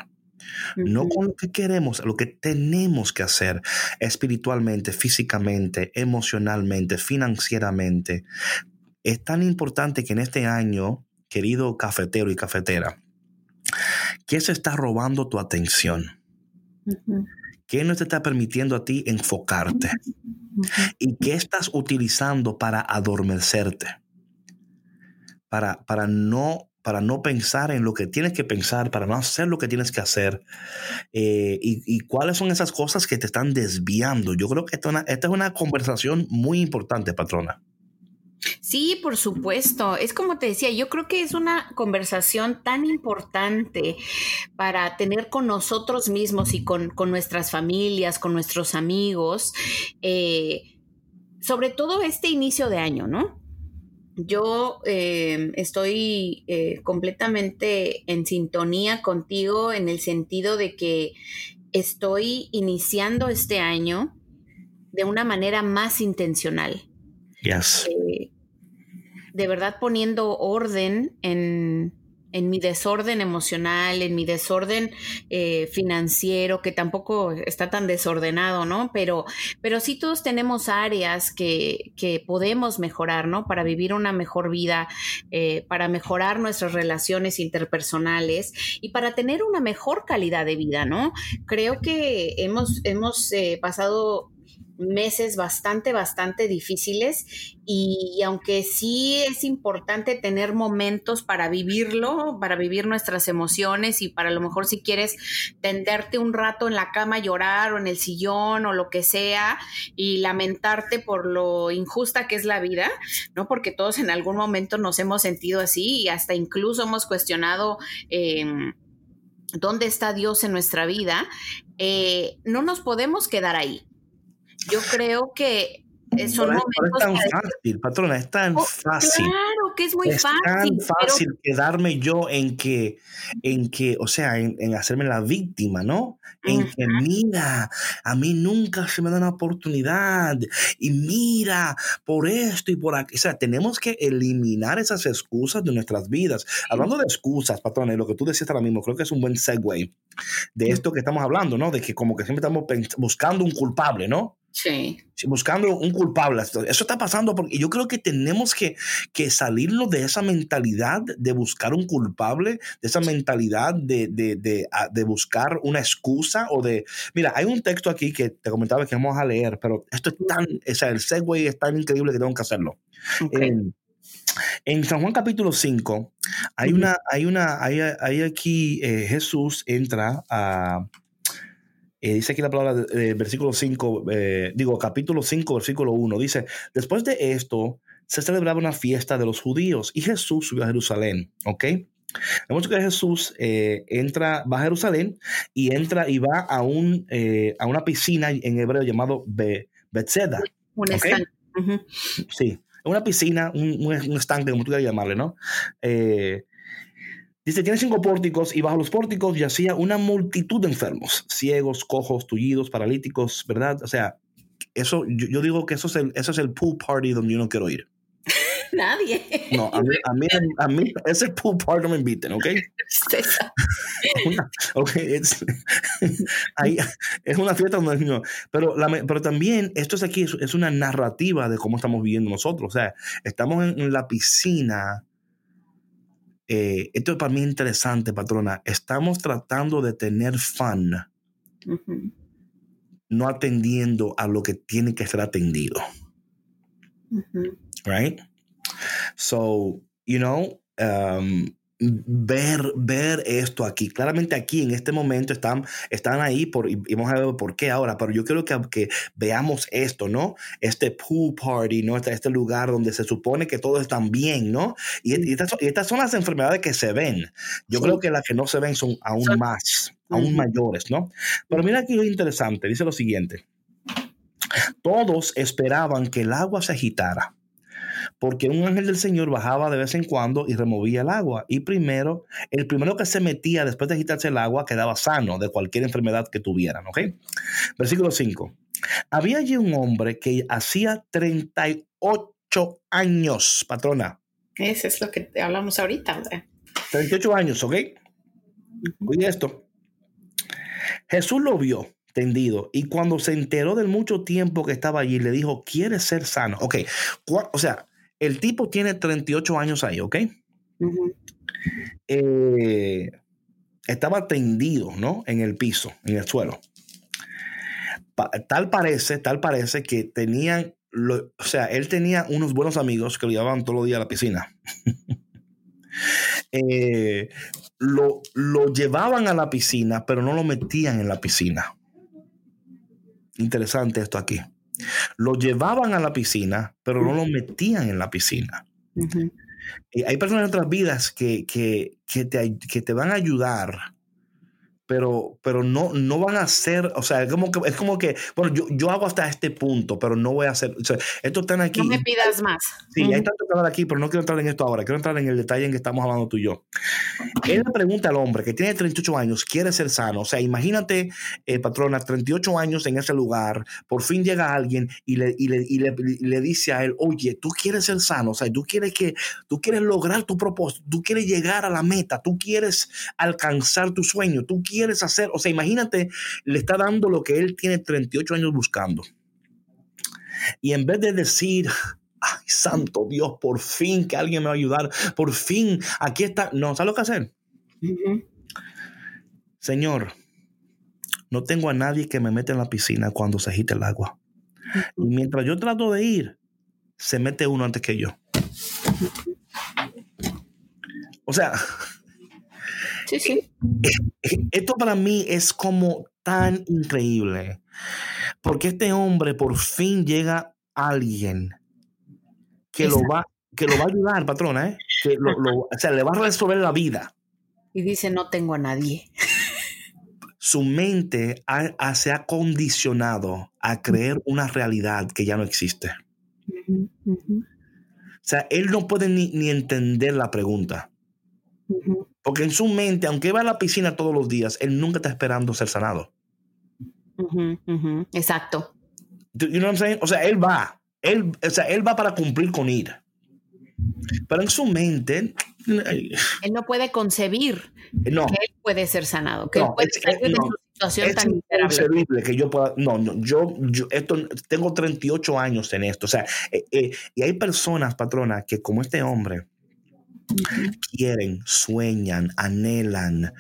No con lo que queremos, lo que tenemos que hacer espiritualmente, físicamente, emocionalmente, financieramente. Es tan importante que en este año, querido cafetero y cafetera, ¿qué se está robando tu atención? ¿Qué no te está permitiendo a ti enfocarte? ¿Y qué estás utilizando para adormecerte? Para, para no para no pensar en lo que tienes que pensar, para no hacer lo que tienes que hacer. Eh, y, cuáles son esas cosas que te están desviando. Yo creo que esta, es una conversación muy importante, patrona. Sí, por supuesto. Es como te decía, yo creo que es una conversación tan importante para tener con nosotros mismos y con, nuestras familias, con nuestros amigos, eh, sobre todo este inicio de año, ¿no? Yo eh, estoy eh, completamente en sintonía contigo en el sentido de que estoy iniciando este año de una manera más intencional. Yes. Eh, de verdad poniendo orden en, en mi desorden emocional, en mi desorden eh, financiero, que tampoco está tan desordenado, ¿no? Pero, pero sí todos tenemos áreas que, que podemos mejorar, ¿no? Para vivir una mejor vida, eh, para mejorar nuestras relaciones interpersonales y para tener una mejor calidad de vida, ¿no? Creo que hemos, hemos eh, pasado meses bastante, bastante difíciles y, aunque sí es importante tener momentos para vivirlo, para vivir nuestras emociones y para a lo mejor si quieres tenderte un rato en la cama, llorar o en el sillón o lo que sea y lamentarte por lo injusta que es la vida, ¿no? Porque todos en algún momento nos hemos sentido así y hasta incluso hemos cuestionado... Em, dónde está Dios en nuestra vida, eh, no nos podemos quedar ahí. Yo creo que son momentos. es tan fácil, patrona, es tan oh, fácil. Claro que es muy fácil. Es tan fácil quedarme yo en que, en que, o sea, en, hacerme la víctima, ¿no? En que mira, a mí nunca se me da una oportunidad. Y mira, por esto y por aquí. O sea, tenemos que eliminar esas excusas de nuestras vidas. Hablando de excusas, patrona, y lo que tú decías ahora mismo, creo que es un buen segue de esto que estamos hablando, ¿no? De que como que siempre estamos buscando un culpable, ¿no? Sí. Buscando un culpable. Eso está pasando porque yo creo que tenemos que, que salirlo de esa mentalidad de buscar un culpable, de esa mentalidad de, de, de, de, buscar una excusa o de... Mira, hay un texto aquí que te comentaba que vamos a leer, pero esto es tan... O sea, el segue es tan increíble que tengo que hacerlo. En, San Juan capítulo 5 hay una, hay una, hay, hay aquí eh, Jesús entra a eh, dice aquí la palabra, del versículo 5, eh, digo, capítulo 5, versículo 1, dice, después de esto se celebraba una fiesta de los judíos y Jesús subió a Jerusalén, ¿ok? Vemos que Jesús eh, entra, va a Jerusalén y entra y va a, un, a una piscina en hebreo llamado Be, Bethesda. Un estanque. Sí, una piscina, un, un, estanque, como tú quieras llamarle, ¿no? Dice, tiene cinco pórticos y bajo los pórticos yacía una multitud de enfermos, ciegos, cojos, tullidos, paralíticos, ¿verdad? O sea, eso, yo, digo que eso es, el, eso es el pool party donde yo no quiero ir. Nadie. No, a mí, a mí, a mí ese pool party no me inviten, ¿ok? ok, es, es una fiesta donde no, pero, pero también esto es aquí, es, una narrativa de cómo estamos viviendo nosotros. O sea, estamos en la piscina eh, esto es para mí interesante, patrona. Estamos tratando de tener fun, no atendiendo a lo que tiene que ser atendido. Right? So, you know, um, ver, ver esto aquí. Claramente aquí en este momento están, están ahí por, y vamos a ver por qué ahora, pero yo quiero que, que veamos esto, ¿no? Este pool party, ¿no? Este, este lugar donde se supone que todos están bien, ¿no? Y, estas, son las enfermedades que se ven. Yo creo que las que no se ven son aún más, aún mayores, ¿no? Pero mira aquí lo interesante, dice lo siguiente. Todos esperaban que el agua se agitara porque un ángel del Señor bajaba de vez en cuando y removía el agua. Y primero, el primero que se metía después de agitarse el agua quedaba sano de cualquier enfermedad que tuvieran. ¿Ok? Versículo 5. Había allí un hombre que hacía 38 años, patrona. Eso es lo que hablamos ahorita. 38 años, ¿ok? Oye esto. Jesús lo vio tendido y cuando se enteró del mucho tiempo que estaba allí, le dijo, ¿quieres ser sano? Ok, o sea, el tipo tiene 38 años ahí, ¿ok? Eh, estaba tendido, ¿no? En el piso, en el suelo. tal parece, tal parece que tenían, o sea, él tenía unos buenos amigos que lo llevaban todos los días a la piscina. Eh, lo, lo llevaban a la piscina, pero no lo metían en la piscina. Interesante esto aquí. Lo llevaban a la piscina, pero no lo metían en la piscina. y hay personas en otras vidas que, que, que, te, que te van a ayudar pero, pero no, no van a ser, o sea, es como que, es como que bueno, yo, yo hago hasta este punto, pero no voy a hacer, o sea, esto están aquí. No me pidas más. Sí, hay tanto que hablar aquí, pero no quiero entrar en esto ahora, quiero entrar en el detalle en que estamos hablando tú y yo. Él le pregunta al hombre que tiene 38 años, quiere ser sano. O sea, imagínate, eh, patrona, 38 años en ese lugar, por fin llega alguien y le, y le, y le, dice a él, oye, tú quieres ser sano, o sea, tú quieres que, tú quieres lograr tu propósito, tú quieres llegar a la meta, tú quieres alcanzar tu sueño, tú quieres hacer, o sea, imagínate, le está dando lo que él tiene 38 años buscando. Y en vez de decir, ay, santo Dios, por fin que alguien me va a ayudar, por fin, aquí está, no, ¿sabes lo que hacer? Señor, no tengo a nadie que me mete en la piscina cuando se agite el agua. Y mientras yo trato de ir, se mete uno antes que yo. O sea, sí, sí. Esto para mí es como tan increíble. Porque este hombre por fin llega a alguien que lo, va, que lo va a ayudar, patrona, ¿eh? que lo, o sea, le va a resolver la vida. Y dice, no tengo a nadie. Su mente se ha condicionado a creer una realidad que ya no existe. O sea, él no puede ni, entender la pregunta. Porque en su mente, aunque va a la piscina todos los días, él nunca está esperando ser sanado. Exacto. You know what I'm saying? O sea, él va. Él, o sea, él va para cumplir con ir. Pero en su mente. Él no puede concebir no, que él puede ser sanado, que él puede salir de su situación es tan inconcebible que yo pueda. No, no, yo, yo esto, tengo 38 años en esto. O sea, eh, eh, y hay personas, patrona, que como este hombre, quieren, sueñan, anhelan,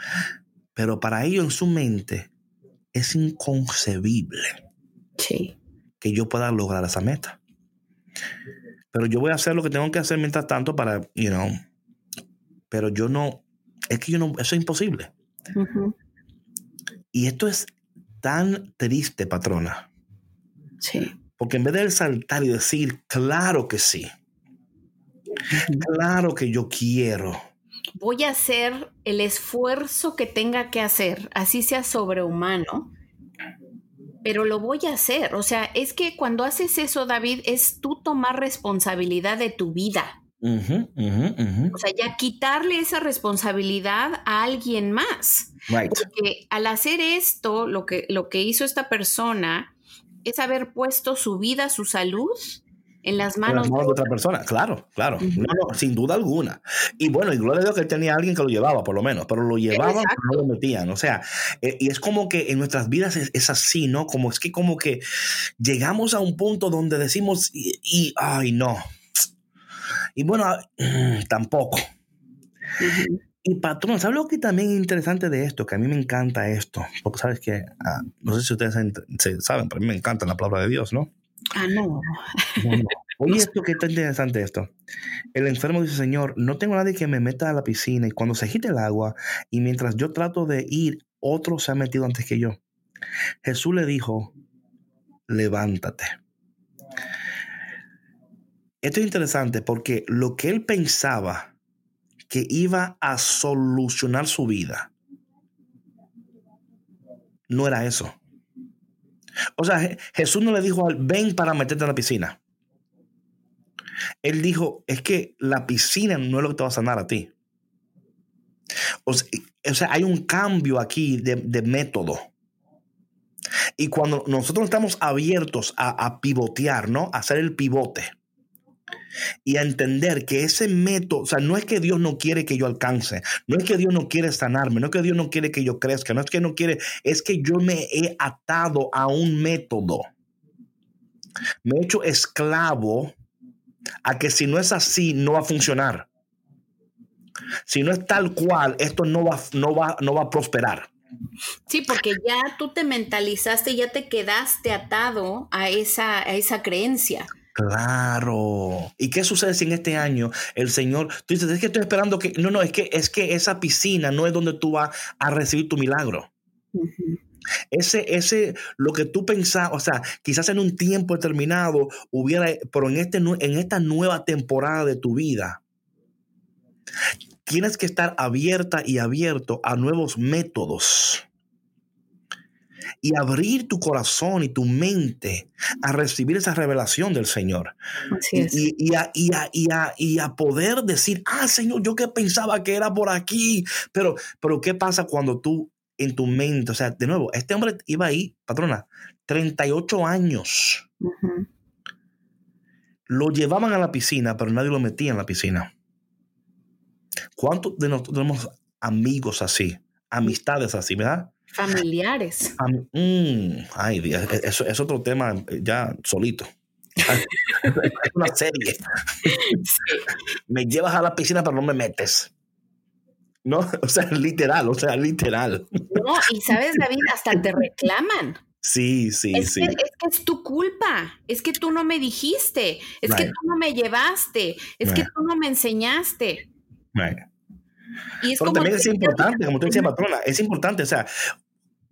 pero para ellos en su mente es inconcebible que yo pueda lograr esa meta. Pero yo voy a hacer lo que tengo que hacer mientras tanto para, you know, pero yo no, es que yo no, eso es imposible. Y esto es tan triste, patrona. Sí. Porque en vez de saltar y decir, claro que sí, claro que yo quiero. Voy a hacer el esfuerzo que tenga que hacer, así sea sobrehumano, pero lo voy a hacer. O sea, es que cuando haces eso, David, es tú tomar responsabilidad de tu vida. O sea, ya quitarle esa responsabilidad a alguien más. Porque al hacer esto, lo que, lo que hizo esta persona es haber puesto su vida, su salud en las manos, de, otra persona. Claro, claro. sin duda alguna. Y bueno, y gloria a Dios que él tenía alguien que lo llevaba, por lo menos, pero lo llevaban, pero no lo metían. O sea, eh, y es como que en nuestras vidas es, así, ¿no? Como es que como que llegamos a un punto donde decimos, y, ay, no. Y bueno, tampoco. Y patrón, ¿sabes lo que también es interesante de esto? Que a mí me encanta esto. Porque sabes que, ah, no sé si ustedes saben, pero a mí me encanta la palabra de Dios, ¿no? Ah, no. Oye, esto que está interesante esto. El enfermo dice, Señor, no tengo nadie que me meta a la piscina y cuando se agite el agua y mientras yo trato de ir, otro se ha metido antes que yo. Jesús le dijo, levántate. Esto es interesante porque lo que él pensaba que iba a solucionar su vida no era eso. O sea, Jesús no le dijo al ven para meterte en la piscina. Él dijo, es que la piscina no es lo que te va a sanar a ti. O sea, hay un cambio aquí de, método. Y cuando nosotros estamos abiertos a, a pivotear, ¿no? A hacer el pivote y a entender que ese método, o sea, no es que Dios no quiere que yo alcance, no es que Dios no quiere sanarme, no es que Dios no quiere que yo crezca, no es que no quiere, es que yo me he atado a un método. Me he hecho esclavo a que si no es así, no va a funcionar. Si no es tal cual, esto no va, no va, no va a prosperar. Sí, porque ya tú te mentalizaste, ya te quedaste atado a esa, a esa creencia. Claro. ¿Y qué sucede si en este año el Señor, tú dices, es que estoy esperando que, no, no, es que, es que esa piscina no es donde tú vas a recibir tu milagro. Ese, ese, lo que tú pensabas, o sea, quizás en un tiempo determinado hubiera, pero en, este, en esta nueva temporada de tu vida, tienes que estar abierta y abierto a nuevos métodos y abrir tu corazón y tu mente a recibir esa revelación del Señor. Y, a, y, a, poder decir, ah, Señor, yo que pensaba que era por aquí, pero, pero ¿qué pasa cuando tú en tu mente, o sea, de nuevo, este hombre iba ahí, patrona, 38 años. Lo llevaban a la piscina, pero nadie lo metía en la piscina. ¿Cuántos de nosotros tenemos amigos así, amistades así, verdad? Familiares. Mm, ay, eso es otro tema ya solito. es una serie. Me llevas a la piscina, pero no me metes. No, o sea, literal, o sea, literal. No, y sabes, David, hasta te reclaman. Sí, sí, sí. es que es tu culpa, es que tú no me dijiste, es que tú no me llevaste, es que tú no me enseñaste. Y es Pero también es importante, como tú decías, patrona, es importante, o sea,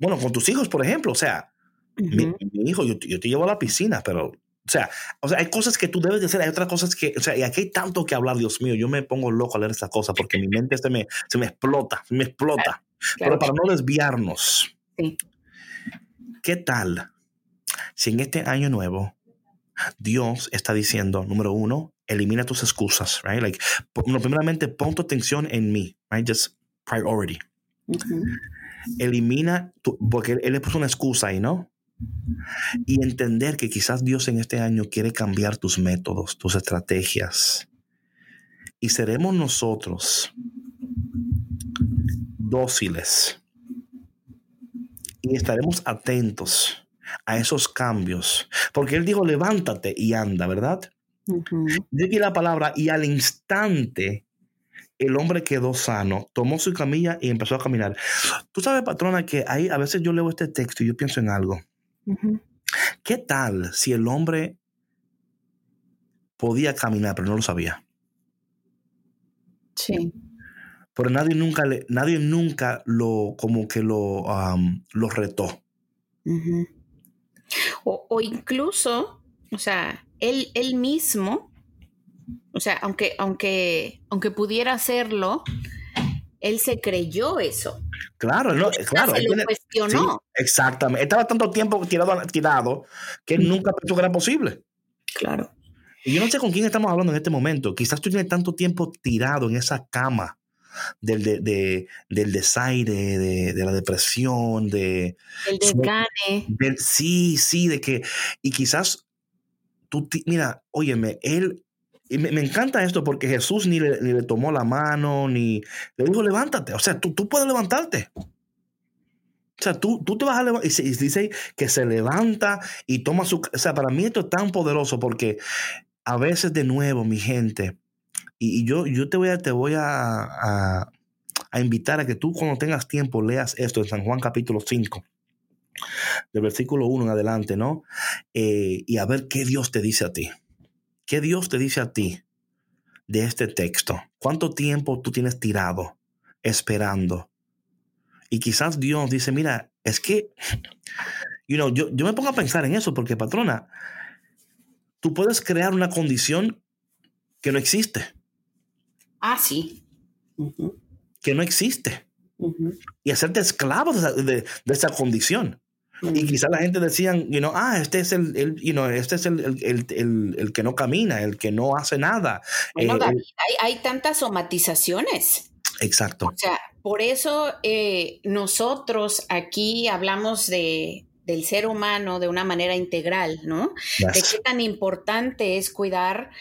bueno, con tus hijos, por ejemplo, o sea, mi, hijo, yo, te llevo a la piscina, pero, o sea, o sea, hay cosas que tú debes de hacer, hay otras cosas que, o sea, y aquí hay tanto que hablar, Dios mío, yo me pongo loco a leer estas cosas porque mi mente se me, se me explota, se me explota. Pero para no desviarnos, sí. ¿qué tal si en este año nuevo Dios está diciendo, número uno, elimina tus excusas, right? Like, primeramente, pon tu atención en mí, right? Just priority. Elimina, tu, porque él, le puso una excusa ahí, ¿no? Y entender que quizás Dios en este año quiere cambiar tus métodos, tus estrategias. Y seremos nosotros dóciles y estaremos atentos a esos cambios. Porque Él dijo, levántate y anda, ¿verdad? Dice aquí la palabra, y al instante el hombre quedó sano, tomó su camilla y empezó a caminar. Tú sabes, patrona, que ahí a veces yo leo este texto y yo pienso en algo. ¿Qué tal si el hombre podía caminar, pero no lo sabía? Sí. Pero nadie nunca, le, nadie nunca lo, como que lo, lo retó. o, o, incluso, o sea, él, él mismo, o sea, aunque, aunque, aunque pudiera hacerlo, él se creyó eso. Claro, no, claro. Se lo cuestionó. exactamente. Estaba tanto tiempo tirado, tirado que nunca pensó que era posible. Claro. Y yo no sé con quién estamos hablando en este momento. Quizás tú tienes tanto tiempo tirado en esa cama del, de, del desaire, de, de, la depresión, de... El desgane. sí, sí, de que... Y quizás tú, mira, óyeme, él, me, me, encanta esto porque Jesús ni le, ni le, tomó la mano, ni le dijo, levántate. O sea, tú, tú puedes levantarte. O sea, tú, tú te vas a levantar. Y, dice que se levanta y toma su... O sea, para mí esto es tan poderoso porque a veces de nuevo, mi gente, y, yo, yo te voy, a, te voy a, a invitar a que tú cuando tengas tiempo leas esto en San Juan capítulo 5 del versículo 1 en adelante, ¿no? Eh, y a ver qué Dios te dice a ti. ¿Qué Dios te dice a ti de este texto? ¿Cuánto tiempo tú tienes tirado, esperando? Y quizás Dios dice, mira, es que, you know, yo, yo me pongo a pensar en eso porque, patrona, tú puedes crear una condición que no existe. Ah, sí. Que no existe. Y hacerte esclavo de, esa condición. Y quizá la gente decían, you know, ah, este es el, el you know, este es el, el, el, que no camina, el que no hace nada. Bueno, eh, hay, hay, tantas somatizaciones. Exacto. O sea, por eso eh, nosotros aquí hablamos de, del ser humano de una manera integral, ¿no? De qué tan importante es cuidar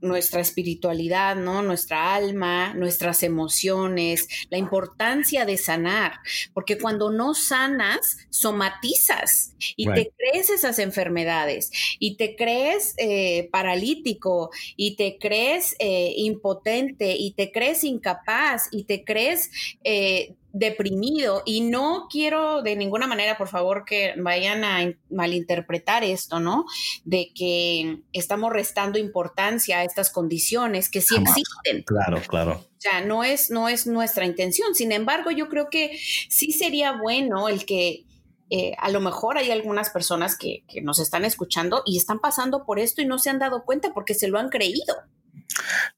nuestra espiritualidad, ¿no? Nuestra alma, nuestras emociones, la importancia de sanar, porque cuando no sanas, somatizas y te crees esas enfermedades y te crees eh, paralítico y te crees eh, impotente y te crees incapaz y te crees eh, deprimido y no quiero de ninguna manera, por favor, que vayan a malinterpretar esto, ¿no? De que estamos restando importancia a estas condiciones que sí existen. Claro, claro. O sea, no es, no es nuestra intención. Sin embargo, yo creo que sí sería bueno el que eh, a lo mejor hay algunas personas que, nos están escuchando y están pasando por esto y no se han dado cuenta porque se lo han creído.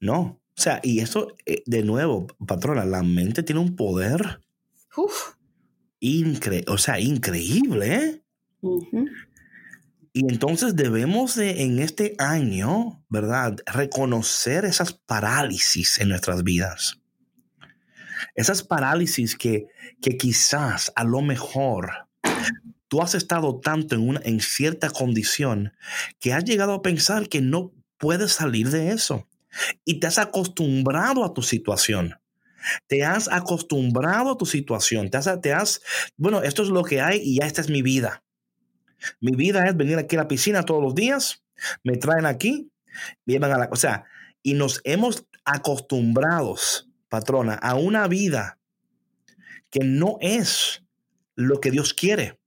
No, o sea, y eso, eh, de nuevo, patrona, la mente tiene un poder. Uf. Incre o sea, increíble, ¿eh? Y entonces debemos de, en este año, ¿verdad? Reconocer esas parálisis en nuestras vidas. Esas parálisis que, que quizás a lo mejor tú has estado tanto en, una, en cierta condición que has llegado a pensar que no puedes salir de eso. Y te has acostumbrado a tu situación. Te has acostumbrado a tu situación. Te has, te has, bueno, esto es lo que hay y ya esta es mi vida. Mi vida es venir aquí a la piscina todos los días, me traen aquí, llevan a la... O sea, y nos hemos acostumbrados, patrona, a una vida que no es lo que Dios quiere.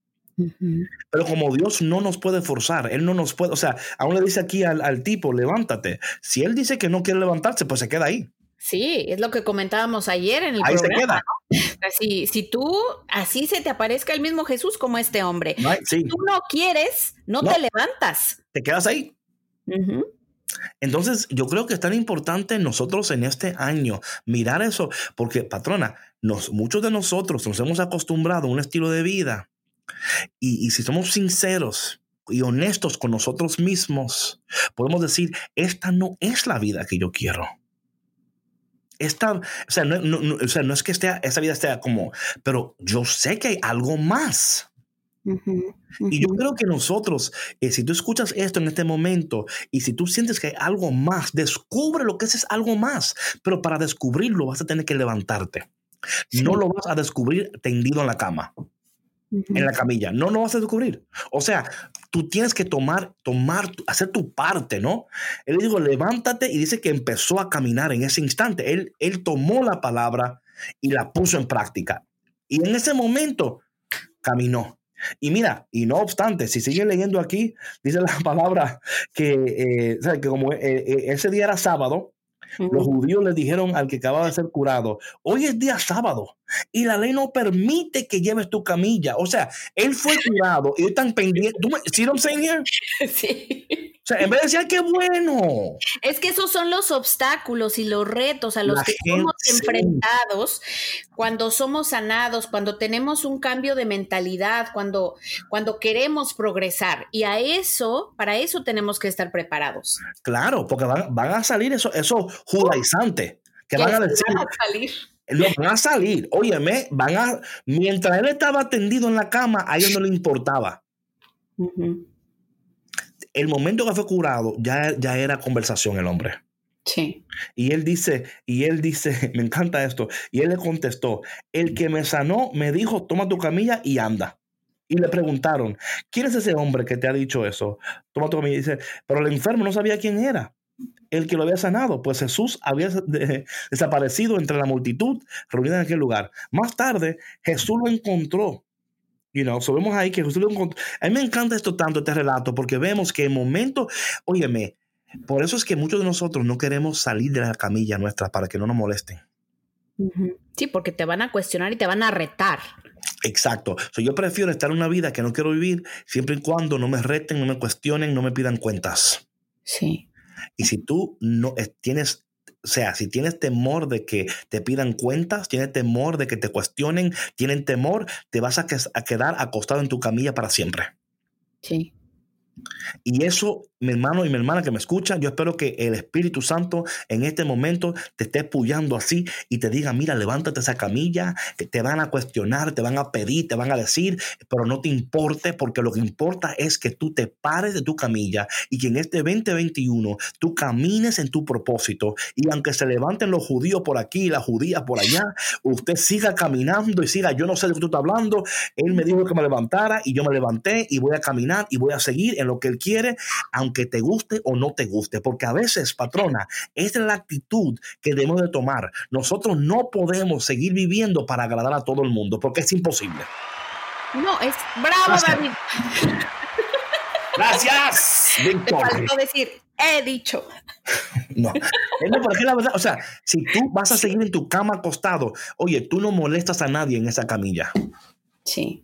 Pero como Dios no nos puede forzar, Él no nos puede, o sea, aún le dice aquí al, al tipo, levántate. Si Él dice que no quiere levantarse, pues se queda ahí. Sí, es lo que comentábamos ayer en el programa. Si, si, tú así se te aparezca el mismo Jesús como este hombre, si tú no quieres, no, te levantas. Te quedas ahí. Entonces, yo creo que es tan importante nosotros en este año mirar eso, porque, patrona, nos, muchos de nosotros nos hemos acostumbrado a un estilo de vida y, y si somos sinceros, y honestos con nosotros mismos, podemos decir, esta no es la vida que yo quiero esta, o sea, no, o sea, no es que esté, esa vida esté como, pero yo sé que hay algo más. Y yo creo que nosotros, eh, si tú escuchas esto en este momento y si tú sientes que hay algo más, descubre lo que es, algo más. Pero para descubrirlo vas a tener que levantarte. No lo vas a descubrir tendido en la cama en la camilla. No, no vas a descubrir. O sea, tú tienes que tomar, tomar, hacer tu parte, ¿no? Él dijo, levántate y dice que empezó a caminar en ese instante. Él, él tomó la palabra y la puso en práctica. Y en ese momento caminó. Y mira, y no obstante, si sigue leyendo aquí, dice la palabra que, eh, que como eh, eh, ese día era sábado, los judíos le dijeron al que acababa de ser curado, hoy es día sábado y la ley no permite que lleves tu camilla. O sea, él fue curado y están pendientes. ¿Sí lo Sí. O sea, en vez de decir, qué bueno. Es que esos son los obstáculos y los retos a los que somos enfrentados cuando somos sanados, cuando tenemos un cambio de mentalidad, cuando, cuando queremos progresar. Y a eso, para eso tenemos que estar preparados. Claro, porque van, a salir esos eso judaizantes que van a decir. Van a salir. No, van a salir. Óyeme, van a. Mientras él estaba tendido en la cama, a ellos no le importaba el momento que fue curado, ya, ya era conversación el hombre. Sí. Y él dice, y él dice, me encanta esto, y él le contestó, el que me sanó me dijo, toma tu camilla y anda. Y le preguntaron, ¿quién es ese hombre que te ha dicho eso? Toma tu camilla y dice, pero el enfermo no sabía quién era. El que lo había sanado, pues Jesús había desaparecido entre la multitud reunida en aquel lugar. Más tarde, Jesús lo encontró You know, so vemos ahí que Jesús lo encontró. A mí me encanta esto tanto, este relato, porque vemos que en momento, óyeme, por eso es que muchos de nosotros no queremos salir de la camilla nuestra para que no nos molesten. Sí, porque te van a cuestionar y te van a retar. Exacto. So, yo prefiero estar en una vida que no quiero vivir siempre y cuando no me reten, no me cuestionen, no me pidan cuentas. Sí. Y si tú no eh, tienes o sea, si tienes temor de que te pidan cuentas, tienes temor de que te cuestionen, tienen temor, te vas a, a quedar acostado en tu camilla para siempre. Sí. Y eso, mi hermano y mi hermana que me escuchan, yo espero que el Espíritu Santo en este momento te esté apoyando así y te diga, mira, levántate esa camilla, que te van a cuestionar, te van a pedir, te van a decir, pero no te importe porque lo que importa es que tú te pares de tu camilla y que en este 2021 tú camines en tu propósito. Y aunque se levanten los judíos por aquí y las judías por allá, usted siga caminando y siga, yo no sé de qué tú estás hablando, él me dijo que me levantara y yo me levanté y voy a caminar y voy a seguir lo que Él quiere, aunque te guste o no te guste. Porque a veces, patrona, esa es la actitud que debemos de tomar. Nosotros no podemos seguir viviendo para agradar a todo el mundo, porque es imposible. No, es bravo, David. Gracias. Te faltó decir, he dicho. No, no, porque la verdad, o sea, si tú vas a seguir en tu cama acostado, oye, tú no molestas a nadie en esa camilla. Sí.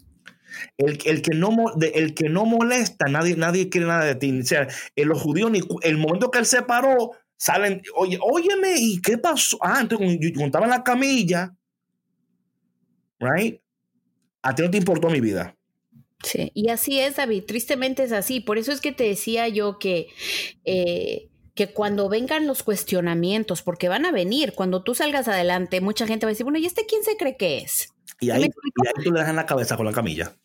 El, que no, el que no molesta, nadie, nadie quiere nada de ti. O sea, en los judíos, el momento que él se paró, salen, oye, óyeme, ¿y qué pasó? Ah, entonces en la camilla, right? A ti no te importó mi vida. Sí, y así es, David. Tristemente es así. Por eso es que te decía yo que, eh, que cuando vengan los cuestionamientos, porque van a venir, cuando tú salgas adelante, mucha gente va a decir, bueno, ¿y este quién se cree que es? Y ahí, y ahí tú le das en la cabeza con la camilla.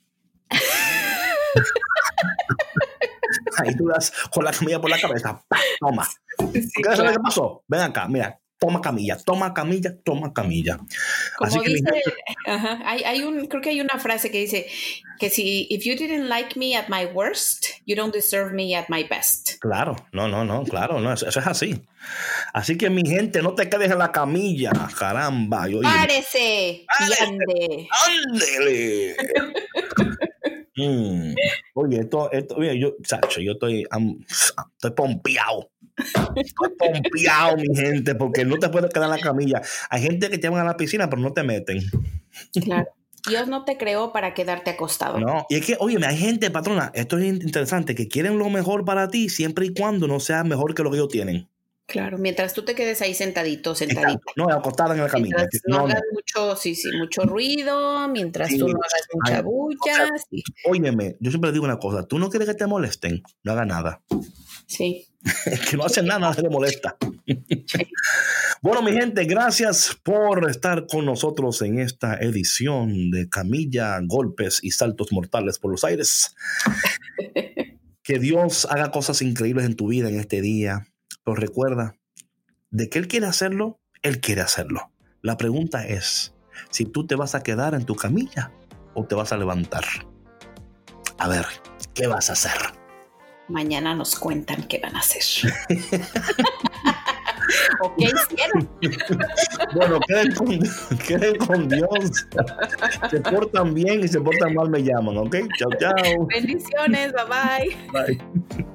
ahí tú das con la camilla por la cabeza. Toma. ¿Qué qué pasó? Ven acá, mira, toma camilla, toma camilla, toma camilla. Como dice, hay, un, creo que hay una frase que dice que si, if you didn't like me at my worst, you don't deserve me at my best. Claro, no, no, no, claro, no, eso, es así. Así que mi gente, no te quedes en la camilla, caramba. Párese, ande. Ándele. Mm. Oye, esto, esto, oye, yo, Sacho, yo estoy, estoy pompeado. Estoy pompeado, mi gente, porque no te puedes quedar en la camilla. Hay gente que te van a la piscina, pero no te meten. Claro. Dios no te creó para quedarte acostado. No, y es que, oye, hay gente, patrona, esto es interesante, que quieren lo mejor para ti siempre y cuando no sea mejor que lo que ellos tienen. Claro, mientras tú te quedes ahí sentadito, sentadito. No, acostada en la camilla. no, hagas mucho, sí, sí, mucho ruido, mientras tú no hagas mucha bulla. Óyeme, yo siempre digo una cosa, tú no quieres que te molesten, no haga nada. Sí. que no hacen nada, nada se le molesta. bueno, mi gente, gracias por estar con nosotros en esta edición de Camilla, Golpes y Saltos Mortales por los Aires. que Dios haga cosas increíbles en tu vida en este día pero recuerda, de que Él quiere hacerlo, Él quiere hacerlo. La pregunta es, si tú te vas a quedar en tu camilla o te vas a levantar. A ver, ¿qué vas a hacer? Mañana nos cuentan qué van a hacer. ¿O qué hicieron? bueno, queden con, queden con, Dios. Se portan bien y se portan mal, me llaman, ¿ok? Chao, chao. Bendiciones, bye bye. Bye.